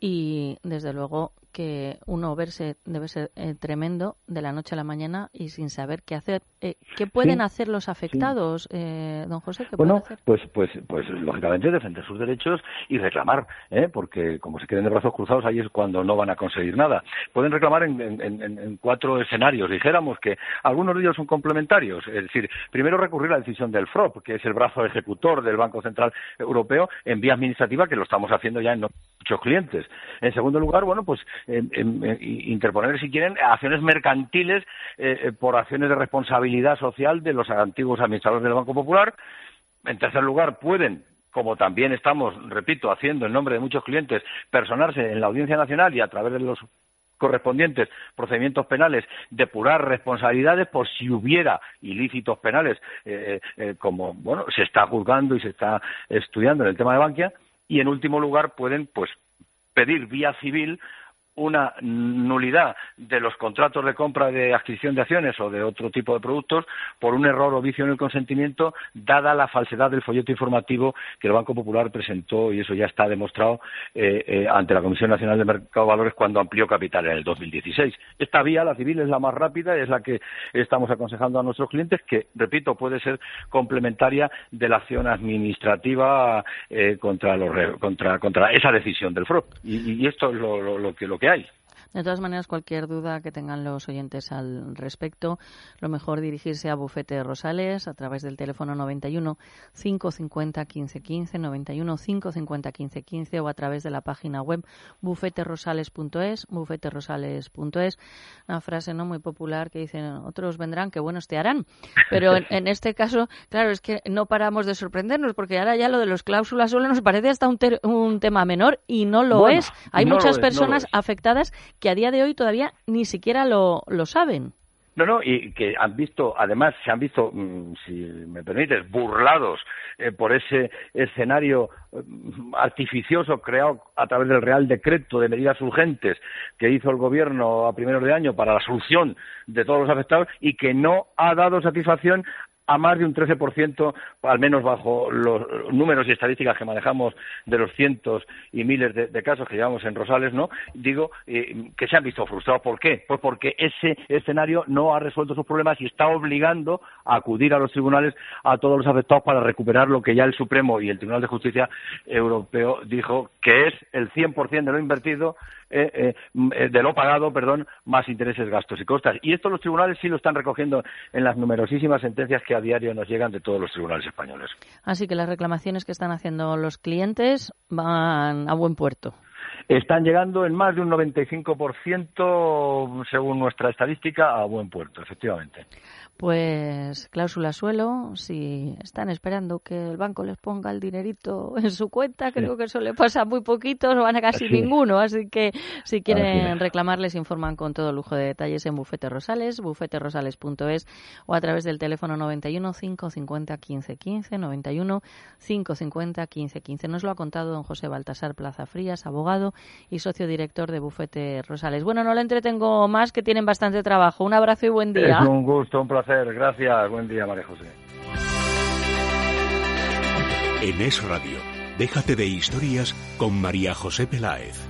y desde luego que uno verse debe ser eh, tremendo de la noche a la mañana y sin saber qué hacer. Eh, ¿Qué pueden Sí, hacer los afectados, eh, don José? ¿Qué Bueno, hacer? pues, pues, pues lógicamente defender sus derechos y reclamar, ¿eh? porque como se queden de brazos cruzados ahí es cuando no van a conseguir nada. Pueden reclamar en- en cuatro escenarios. Dijéramos que algunos de ellos son complementarios. Es decir, primero recurrir a la decisión del FROP, que es el brazo ejecutor del Banco Central Europeo, en vía administrativa, que lo estamos haciendo ya en muchos clientes. En segundo lugar, bueno, pues eh, interponer, si quieren, acciones mercantiles eh, eh, por acciones de responsabilidad social de los antiguos administradores del Banco Popular. En tercer lugar, pueden como también estamos, repito, haciendo en nombre de muchos clientes, personarse en la Audiencia Nacional y a través de los correspondientes procedimientos penales, depurar responsabilidades por si hubiera ilícitos penales, eh, eh, como bueno se está juzgando y se está estudiando en el tema de Bankia, y en último lugar pueden pues pedir vía civil una nulidad de los contratos de compra de adquisición de acciones o de otro tipo de productos por un error o vicio en el consentimiento, dada la falsedad del folleto informativo que el Banco Popular presentó, y eso ya está demostrado, eh, eh, ante la Comisión Nacional de Mercado de Valores cuando amplió capital en el 2016. Esta vía, la civil, es la más rápida y es la que estamos aconsejando a nuestros clientes, que, repito, puede ser complementaria de la acción administrativa eh, contra, los contra, contra esa decisión del FROP. Y, y esto es lo, lo- lo que, lo que hay. De todas maneras, cualquier duda que tengan los oyentes al respecto, lo mejor dirigirse a Bufete Rosales a través del teléfono 91 550 1515, 91 550 1515 o a través de la página web bufeterosales.es, bufeterosales.es. Una frase no muy popular que dicen, otros vendrán que buenos te harán. Pero en, en este caso, claro, es que no paramos de sorprendernos porque ahora ya lo de los cláusulas solo nos parece hasta un, ter- un tema menor y no lo Bueno, es. Hay no muchas es, no personas es. afectadas que a día de hoy todavía ni siquiera lo, lo saben. No, no, y que han visto, además, se han visto, mm, si me permites, burlados eh, por ese escenario mm, artificioso creado a través del Real Decreto de medidas urgentes que hizo el Gobierno a primeros de año para la solución de todos los afectados y que no ha dado satisfacción a más de un 13%, al menos bajo los números y estadísticas que manejamos de los cientos y miles de, casos que llevamos en Rosales, ¿no? Digo eh, que se han visto frustrados. ¿Por qué? Pues porque ese escenario no ha resuelto sus problemas y está obligando a acudir a los tribunales a todos los afectados para recuperar lo que ya el Supremo y el Tribunal de Justicia Europeo dijo que es el 100% de lo invertido eh, eh, de lo pagado, perdón, más intereses, gastos y costas. Y esto los tribunales sí lo están recogiendo en las numerosísimas sentencias que diario nos llegan de todos los tribunales españoles. Así que las reclamaciones que están haciendo los clientes van a buen puerto. Están llegando en más de un 95%, según nuestra estadística, a buen puerto, efectivamente. Pues cláusula suelo, si están esperando que el banco les ponga el dinerito en su cuenta, creo que eso le pasa a muy poquitos, o van a casi ninguno. Así que si quieren reclamar, les informan con todo lujo de detalles en Bufete Rosales, bufeterosales.es o a través del teléfono 91 550 15 15, 91 550 15 15. Nos lo ha contado don José Baltasar Plaza Frías, abogado y socio director de Bufete Rosales. Bueno, no le entretengo más, que tienen bastante trabajo. Un abrazo y buen día. Es un gusto, un placer. Gracias. Buen día, María José. En Es Radio, déjate de historias con María José Peláez.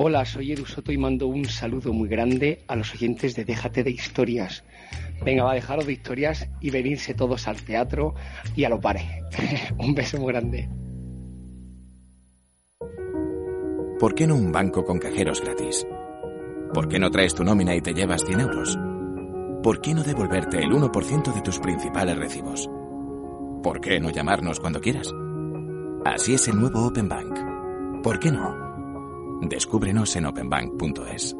Hola, soy Edu Soto y mando un saludo muy grande a los oyentes de Déjate de Historias. Venga, va a dejaros de historias y venirse todos al teatro y a lo pare. un beso muy grande. ¿Por qué no un banco con cajeros gratis? ¿Por qué no traes tu nómina y te llevas 100 euros? ¿Por qué no devolverte el 1% de tus principales recibos? ¿Por qué no llamarnos cuando quieras? Así es el nuevo Open Bank. ¿Por qué no? Descúbrenos en openbank.es.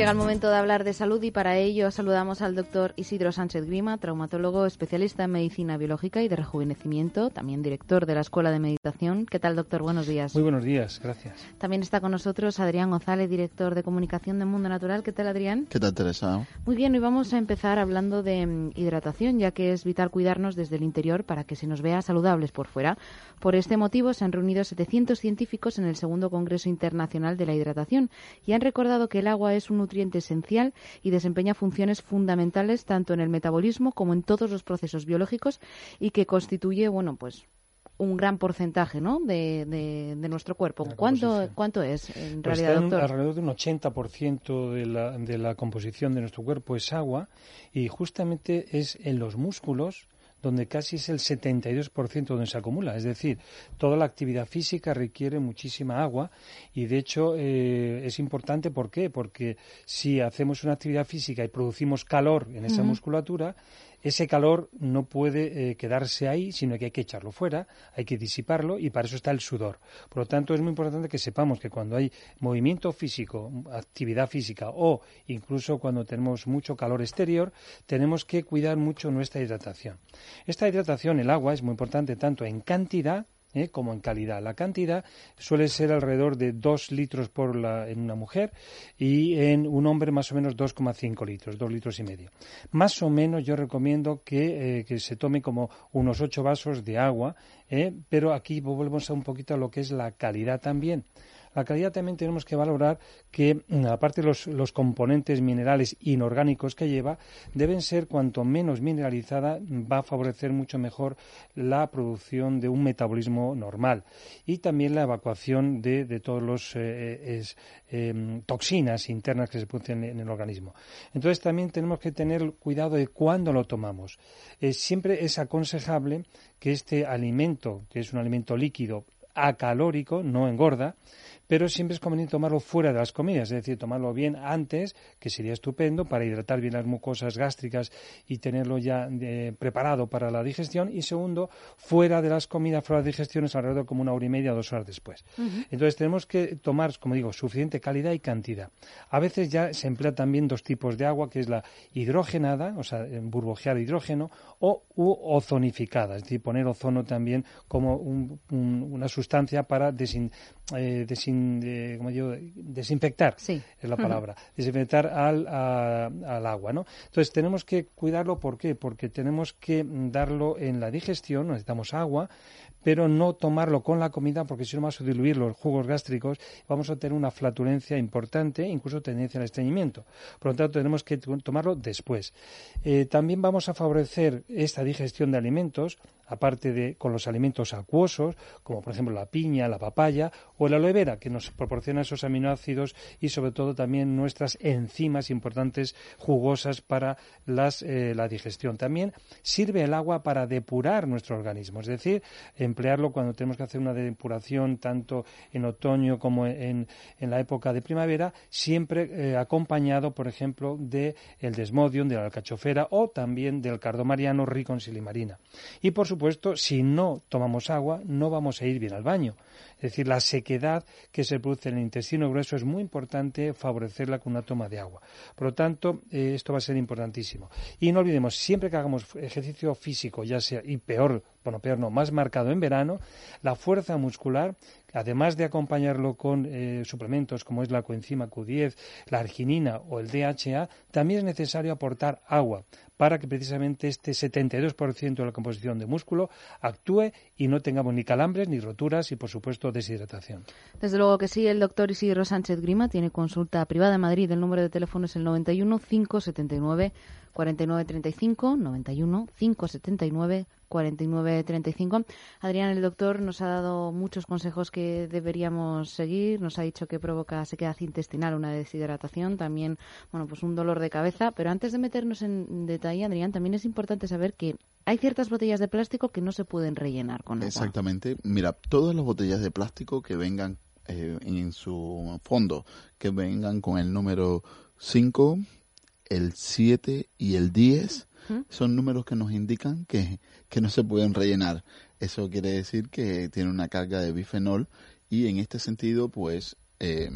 Llega el momento de hablar de salud y para ello saludamos al doctor Isidro Sánchez Grima, traumatólogo especialista en medicina biológica y de rejuvenecimiento, también director de la Escuela de Meditación. ¿Qué tal, doctor? Buenos días. Muy buenos días, gracias. También está con nosotros Adrián González, director de comunicación de Mundo Natural. ¿Qué tal, Adrián? ¿Qué tal, Teresa? Muy bien, hoy vamos a empezar hablando de mm, hidratación, ya que es vital cuidarnos desde el interior para que se nos vea saludables por fuera. Por este motivo se han reunido 700 científicos en el segundo Congreso Internacional de la Hidratación y han recordado que el agua es un nutriente esencial y desempeña funciones fundamentales tanto en el metabolismo como en todos los procesos biológicos y que constituye, bueno, pues un gran porcentaje ¿no? de, de, de nuestro cuerpo. ¿Cuánto, ¿Cuánto es en Pues realidad, está en doctor? alrededor de un 80% de la, de la composición de nuestro cuerpo es agua y justamente es en los músculos donde casi es el 72% donde se acumula. Es decir, toda la actividad física requiere muchísima agua y de hecho eh, es importante. ¿Por qué? Porque si hacemos una actividad física y producimos calor en esa musculatura, ese calor no puede eh, quedarse ahí, sino que hay que echarlo fuera, hay que disiparlo y para eso está el sudor. Por lo tanto, es muy importante que sepamos que cuando hay movimiento físico, actividad física o incluso cuando tenemos mucho calor exterior, tenemos que cuidar mucho nuestra hidratación. Esta hidratación, el agua, es muy importante tanto en cantidad ¿eh? como en calidad. La cantidad suele ser alrededor de 2 litros por la, en una mujer y en un hombre más o menos 2,5 litros, 2 litros y medio. Más o menos yo recomiendo que, eh, que se tome como unos 8 vasos de agua, ¿eh? pero aquí volvemos a un poquito a lo que es la calidad también. La calidad también tenemos que valorar que, mm, aparte de los, los componentes minerales inorgánicos que lleva, deben ser cuanto menos mineralizada, va a favorecer mucho mejor la producción de un metabolismo normal y también la evacuación de, de todos los eh, es- em, toxinas internas que se producen en el organismo. Entonces también tenemos que tener cuidado de cuándo lo tomamos. Eh, siempre es aconsejable que este alimento, que es un alimento líquido, acalórico, no engorda, pero siempre es conveniente tomarlo fuera de las comidas, es decir, tomarlo bien antes, que sería estupendo para hidratar bien las mucosas gástricas y tenerlo ya eh, preparado para la digestión. Y segundo, fuera de las comidas, fuera de las digestiones, alrededor como una hora y media o dos horas después. Entonces tenemos que tomar, como digo, suficiente calidad y cantidad. A veces ya se emplea también dos tipos de agua, que es la hidrogenada, o sea, en burbujear hidrógeno, o u ozonificada, es decir, poner ozono también como un- un- una sustancia para desin- eh, desin- eh, ¿cómo digo? desinfectar, es la palabra, desinfectar al, a- al agua, ¿no? Entonces tenemos que cuidarlo, ¿por qué? Porque tenemos que darlo en la digestión, necesitamos agua, pero no tomarlo con la comida porque si no vamos a diluir los jugos gástricos, vamos a tener una flatulencia importante, incluso tendencia al estreñimiento. Por lo tanto, tenemos que tomarlo después. Eh, también vamos a favorecer esta digestión de alimentos, aparte de con los alimentos acuosos, como por ejemplo la piña, la papaya o la aloe vera, que nos proporciona esos aminoácidos y sobre todo también nuestras enzimas importantes jugosas para eh, la digestión. También sirve el agua para depurar nuestro organismo, es decir, emplearlo cuando tenemos que hacer una depuración tanto en otoño como en, en la época de primavera, siempre eh, acompañado, por ejemplo, de el desmodium, de la alcachofera o también del cardomariano rico en silimarina. Y por supuesto, si no tomamos agua, no vamos a ir bien al baño. Es decir, la sequedad que se produce en el intestino grueso es muy importante favorecerla con una toma de agua. Por lo tanto, eh, esto va a ser importantísimo. Y no olvidemos, siempre que hagamos ejercicio físico, ya sea, y peor bueno, peor no, más marcado en verano, la fuerza muscular, además de acompañarlo con eh, suplementos como es la coenzima Q10, la arginina o el DHA, también es necesario aportar agua para que precisamente este 72% de la composición de músculo actúe y no tengamos ni calambres, ni roturas y, por supuesto, deshidratación. Desde luego que sí, el doctor Isidro Sánchez Grima tiene consulta privada en Madrid. El número de teléfono es el 91 579 4935 91 579 4935. Adrián, el doctor nos ha dado muchos consejos que deberíamos seguir. Nos ha dicho que provoca sequedad intestinal, una deshidratación, también, bueno, pues un dolor de cabeza. Pero antes de meternos en detalle, Adrián, también es importante saber que hay ciertas botellas de plástico que no se pueden rellenar con agua. Exactamente. Mira, todas las botellas de plástico que vengan eh, en su fondo, que vengan con el número 5, el 7 y el 10, son números que nos indican que, que no se pueden rellenar. Eso quiere decir que tiene una carga de bifenol y en este sentido, pues, eh,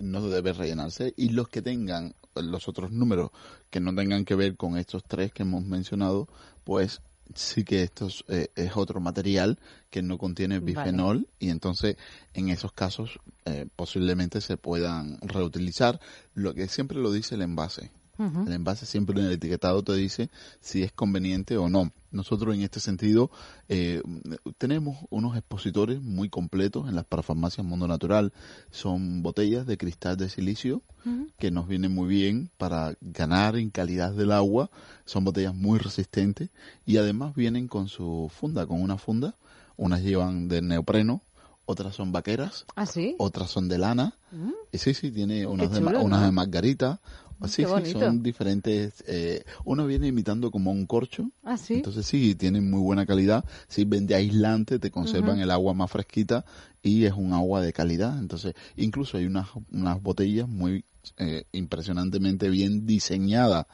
no debe rellenarse. Y los que tengan los otros números que no tengan que ver con estos tres que hemos mencionado, pues sí que esto es, eh, es otro material que no contiene bifenol y entonces en esos casos eh, posiblemente se puedan reutilizar. Lo que siempre lo dice el envase. El envase siempre en el etiquetado te dice si es conveniente o no. Nosotros en este sentido eh, tenemos unos expositores muy completos en las parafarmacias Mundo Natural. Son botellas de cristal de silicio que nos vienen muy bien para ganar en calidad del agua. Son botellas muy resistentes y además vienen con su funda, con una funda. Unas llevan de neopreno, otras son vaqueras, ¿Ah, sí? otras son de lana. Mm. Sí, sí, tiene unas, de, unas ¿no? de margarita. Sí, Qué sí, bonito. son diferentes. Eh, uno viene imitando como un corcho. ¿Ah, sí? Entonces sí, tienen muy buena calidad. Sirven de aislante, te conservan el agua más fresquita y es un agua de calidad. Entonces, incluso hay unas, unas botellas muy eh, impresionantemente bien diseñadas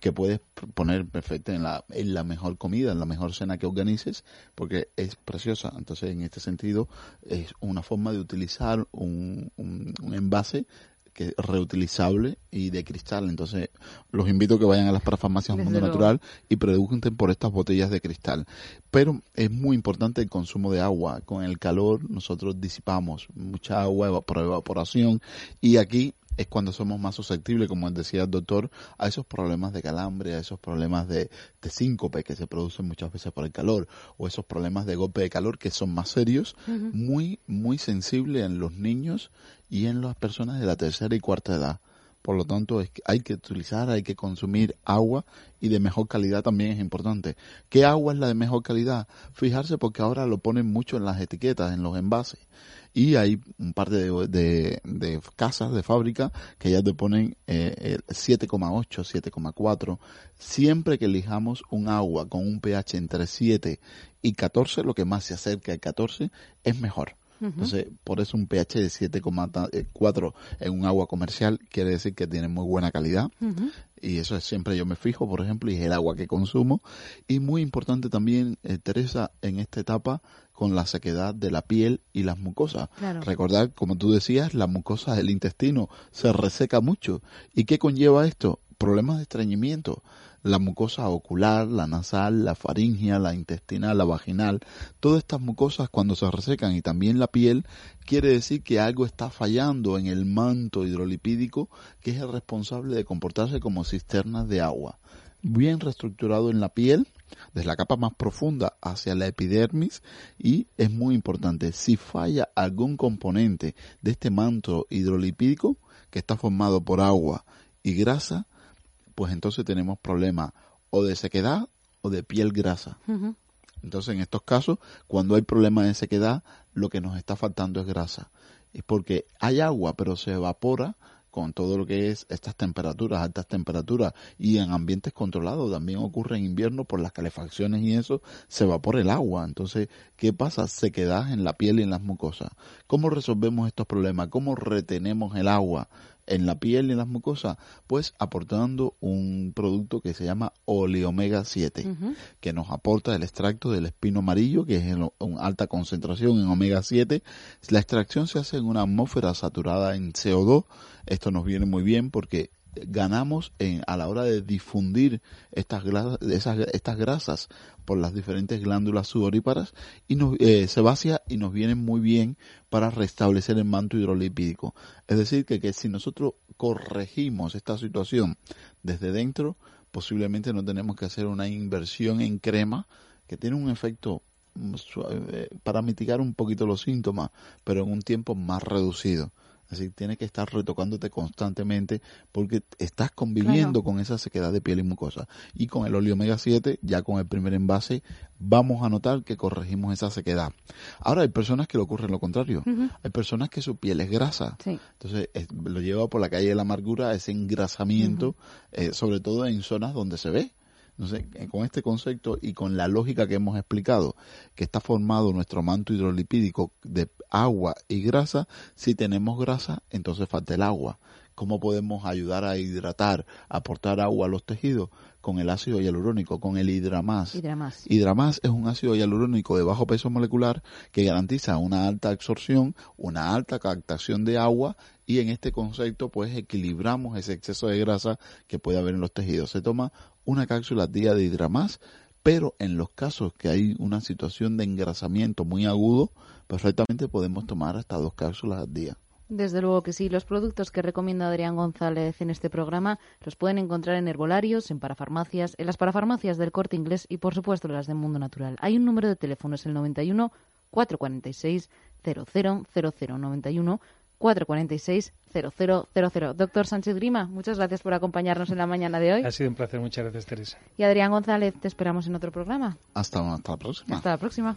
que puedes poner perfecto en la, en la mejor comida, en la mejor cena que organices, porque es preciosa. Entonces, en este sentido, es una forma de utilizar un, un, un envase que es reutilizable y de cristal. Entonces, los invito a que vayan a las parafarmacias Mundo luego. Natural y pregunten por estas botellas de cristal. Pero es muy importante el consumo de agua. Con el calor nosotros disipamos mucha agua por evaporación y aquí es cuando somos más susceptibles, como decía el doctor, a esos problemas de calambre, a esos problemas de, de síncope que se producen muchas veces por el calor, o esos problemas de golpe de calor que son más serios, muy, muy sensibles en los niños y en las personas de la tercera y cuarta edad. Por lo tanto, es que hay que utilizar, hay que consumir agua y de mejor calidad también es importante. ¿Qué agua es la de mejor calidad? Fijarse porque ahora lo ponen mucho en las etiquetas, en los envases. Y hay un par de, casas, de fábrica, que ya te ponen eh, eh, 7,8, 7,4. Siempre que elijamos un agua con un pH entre 7 y 14, lo que más se acerca al 14, es mejor. Entonces, por eso un pH de 7,4 en un agua comercial quiere decir que tiene muy buena calidad. Y eso es siempre yo me fijo, por ejemplo, y es el agua que consumo. Y muy importante también, eh, Teresa, en esta etapa, con la sequedad de la piel y las mucosas. Claro. Recordar, como tú decías, la mucosa del intestino se reseca mucho. ¿Y qué conlleva esto? Problemas de estreñimiento. La mucosa ocular, la nasal, la faringea, la intestinal, la vaginal, todas estas mucosas cuando se resecan y también la piel, quiere decir que algo está fallando en el manto hidrolipídico que es el responsable de comportarse como cisternas de agua. Bien reestructurado en la piel, desde la capa más profunda hacia la epidermis y es muy importante, si falla algún componente de este manto hidrolipídico que está formado por agua y grasa, pues entonces tenemos problemas o de sequedad o de piel grasa. Entonces, en estos casos, cuando hay problemas de sequedad, lo que nos está faltando es grasa. Es porque hay agua, pero se evapora con todo lo que es estas temperaturas, altas temperaturas, y en ambientes controlados también ocurre en invierno por las calefacciones y eso, se evapora el agua. Entonces, ¿qué pasa? Sequedad en la piel y en las mucosas. ¿Cómo resolvemos estos problemas? ¿Cómo retenemos el agua? En la piel y en las mucosas? Pues aportando un producto que se llama oleomega 7 Ujú. que nos aporta el extracto del espino amarillo, que es en una alta concentración en omega 7. La extracción se hace en una atmósfera saturada en CO2. Esto nos viene muy bien porque ganamos en, a la hora de difundir estas, esas, estas grasas por las diferentes glándulas sudoríparas y nos, eh, y nos vienen muy bien para restablecer el manto hidrolipídico. Es decir, que, que si nosotros corregimos esta situación desde dentro, posiblemente no tenemos que hacer una inversión en crema que tiene un efecto mm, eh, para mitigar un poquito los síntomas, pero en un tiempo más reducido. Así que tienes que estar retocándote constantemente porque estás conviviendo con esa sequedad de piel y mucosa. Y con el óleo omega 7, ya con el primer envase, vamos a notar que corregimos esa sequedad. Ahora hay personas que le ocurre lo contrario. Hay personas que su piel es grasa. Sí. Entonces es- lo lleva por la calle de la amargura ese engrasamiento, eh, sobre todo en zonas donde se ve. Entonces, eh, con este concepto y con la lógica que hemos explicado, que está formado nuestro manto hidrolipídico de agua y grasa, si tenemos grasa, entonces falta el agua. ¿Cómo podemos ayudar a hidratar, aportar agua a los tejidos? Con el ácido hialurónico, con el hidramás. Hidramás. Hidramás es un ácido hialurónico de bajo peso molecular que garantiza una alta absorción, una alta captación de agua y en este concepto pues equilibramos ese exceso de grasa que puede haber en los tejidos. Se toma una cápsula de hidramás, pero en los casos que hay una situación de engrasamiento muy agudo, perfectamente podemos tomar hasta dos cápsulas al día. Desde luego que sí. Los productos que recomienda Adrián González en este programa los pueden encontrar en herbolarios, en parafarmacias, en las parafarmacias del Corte Inglés y, por supuesto, las de Mundo Natural. Hay un número de teléfono, es el 91 446 0000 91 446 0000. Doctor Sánchez Grima, muchas gracias por acompañarnos en la mañana de hoy. Ha sido un placer, muchas gracias, Teresa. Y Adrián González, te esperamos en otro programa. Hasta, hasta la próxima. Hasta la próxima.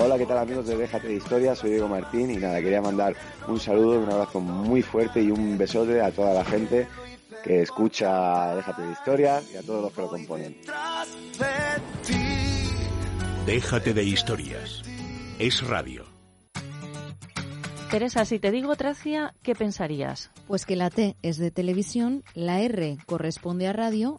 Hola, ¿qué tal amigos de Déjate de Historia? Soy Diego Martín y nada, quería mandar un saludo, un abrazo muy fuerte y un besote a toda la gente que escucha Déjate de Historia y a todos los que lo componen. Déjate de historias. Es radio. Teresa, si te digo Tracia, ¿qué pensarías? Pues que la T es de televisión, la R corresponde a radio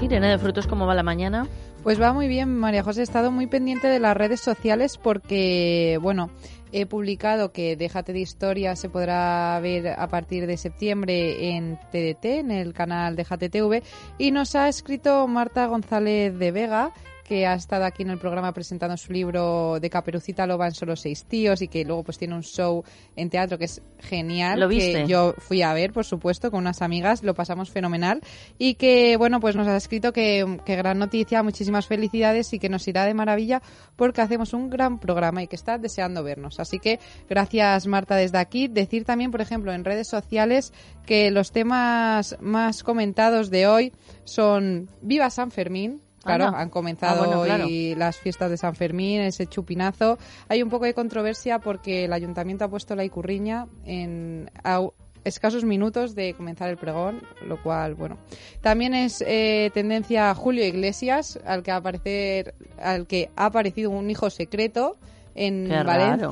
Irene de Frutos, ¿cómo va la mañana? Pues va muy bien, María José. He estado muy pendiente de las redes sociales porque, bueno, he publicado que Déjate de Historia se podrá ver a partir de septiembre en TDT, en el canal Déjate TV, y nos ha escrito Marta González de Vega que ha estado aquí en el programa presentando su libro de Caperucita Loba en solo seis tíos y que luego pues tiene un show en teatro que es genial. ¿Lo que viste? yo fui a ver, por supuesto, con unas amigas, lo pasamos fenomenal y que, bueno, pues nos ha escrito que, que gran noticia, muchísimas felicidades y que nos irá de maravilla porque hacemos un gran programa y que está deseando vernos. Así que gracias, Marta, desde aquí. Decir también, por ejemplo, en redes sociales que los temas más comentados de hoy son Viva San Fermín, Claro, Anda. han comenzado Ah, bueno, claro. hoy las fiestas de San Fermín, ese chupinazo. Hay un poco de controversia porque el ayuntamiento ha puesto la Icurriña en a escasos minutos de comenzar el pregón, lo cual, bueno. También es eh, tendencia Julio Iglesias, al que, aparecer, al que ha aparecido un hijo secreto en Qué raro.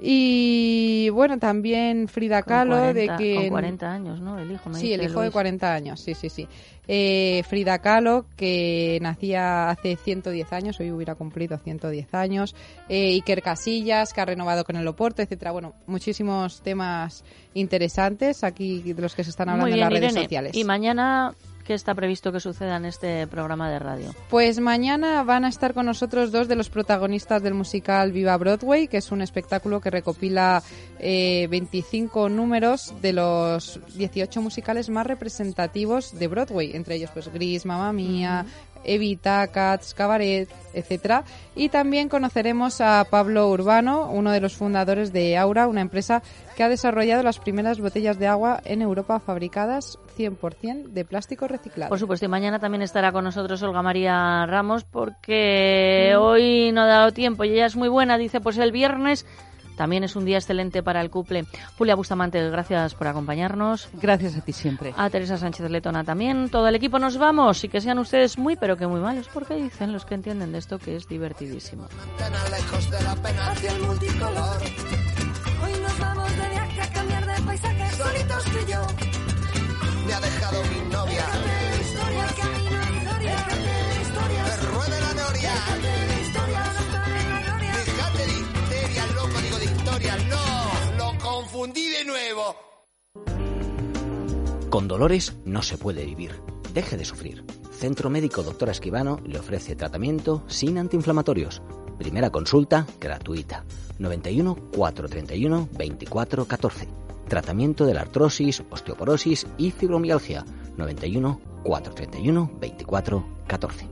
Y bueno, también Frida Kahlo, 40 de que... Con 40 años, ¿no? El hijo, me Sí, dice el hijo de Luis. 40 años, sí, sí, sí. Eh, Frida Kahlo, que nacía hace 110 años, hoy hubiera cumplido 110 años. Eh, Iker Casillas, que ha renovado con el Oporto, etcétera. Bueno, muchísimos temas interesantes aquí de los que se están hablando en las redes sociales. Y mañana, ¿Qué está previsto que suceda en este programa de radio? Pues mañana van a estar con nosotros dos de los protagonistas del musical Viva Broadway, que es un espectáculo que recopila eh, 25 números de los 18 musicales más representativos de Broadway, entre ellos pues Gris, Mamma Mía, Evita, Cats, Cabaret, etcétera. Y también conoceremos a Pablo Urbano, uno de los fundadores de Aura, una empresa que ha desarrollado las primeras botellas de agua en Europa fabricadas 100% de plástico reciclado. Por supuesto, y mañana también estará con nosotros Olga María Ramos porque hoy no ha dado tiempo y ella es muy buena, dice, pues el viernes también es un día excelente para el couple. Julia Bustamante, gracias por acompañarnos. Gracias a ti siempre. A Teresa Sánchez Letona también. Todo el equipo nos vamos y que sean ustedes muy, pero que muy malos, porque dicen los que entienden de esto que es divertidísimo. lejos de la pena hacia el multicolor. Hoy nos vamos Me ha dejado mi novia. Historia, camino, historia, historia. Que ruede la noria. Fíjate de histeria, loco, digo de historia. No, lo confundí de nuevo. Con dolores no se puede vivir. Deje de sufrir. Centro Médico Doctora Esquivano le ofrece tratamiento sin antiinflamatorios. Primera consulta gratuita. 91 431 24 14. Tratamiento de la artrosis, osteoporosis y fibromialgia. 91 431 24 14.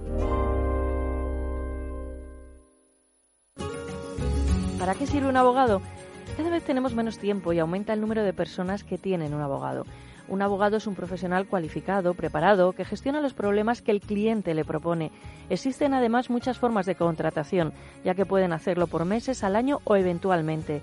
¿Para qué sirve un abogado? Cada vez tenemos menos tiempo y aumenta el número de personas que tienen un abogado. Un abogado es un profesional cualificado, preparado, que gestiona los problemas que el cliente le propone. Existen además muchas formas de contratación, ya que pueden hacerlo por meses, al año o eventualmente.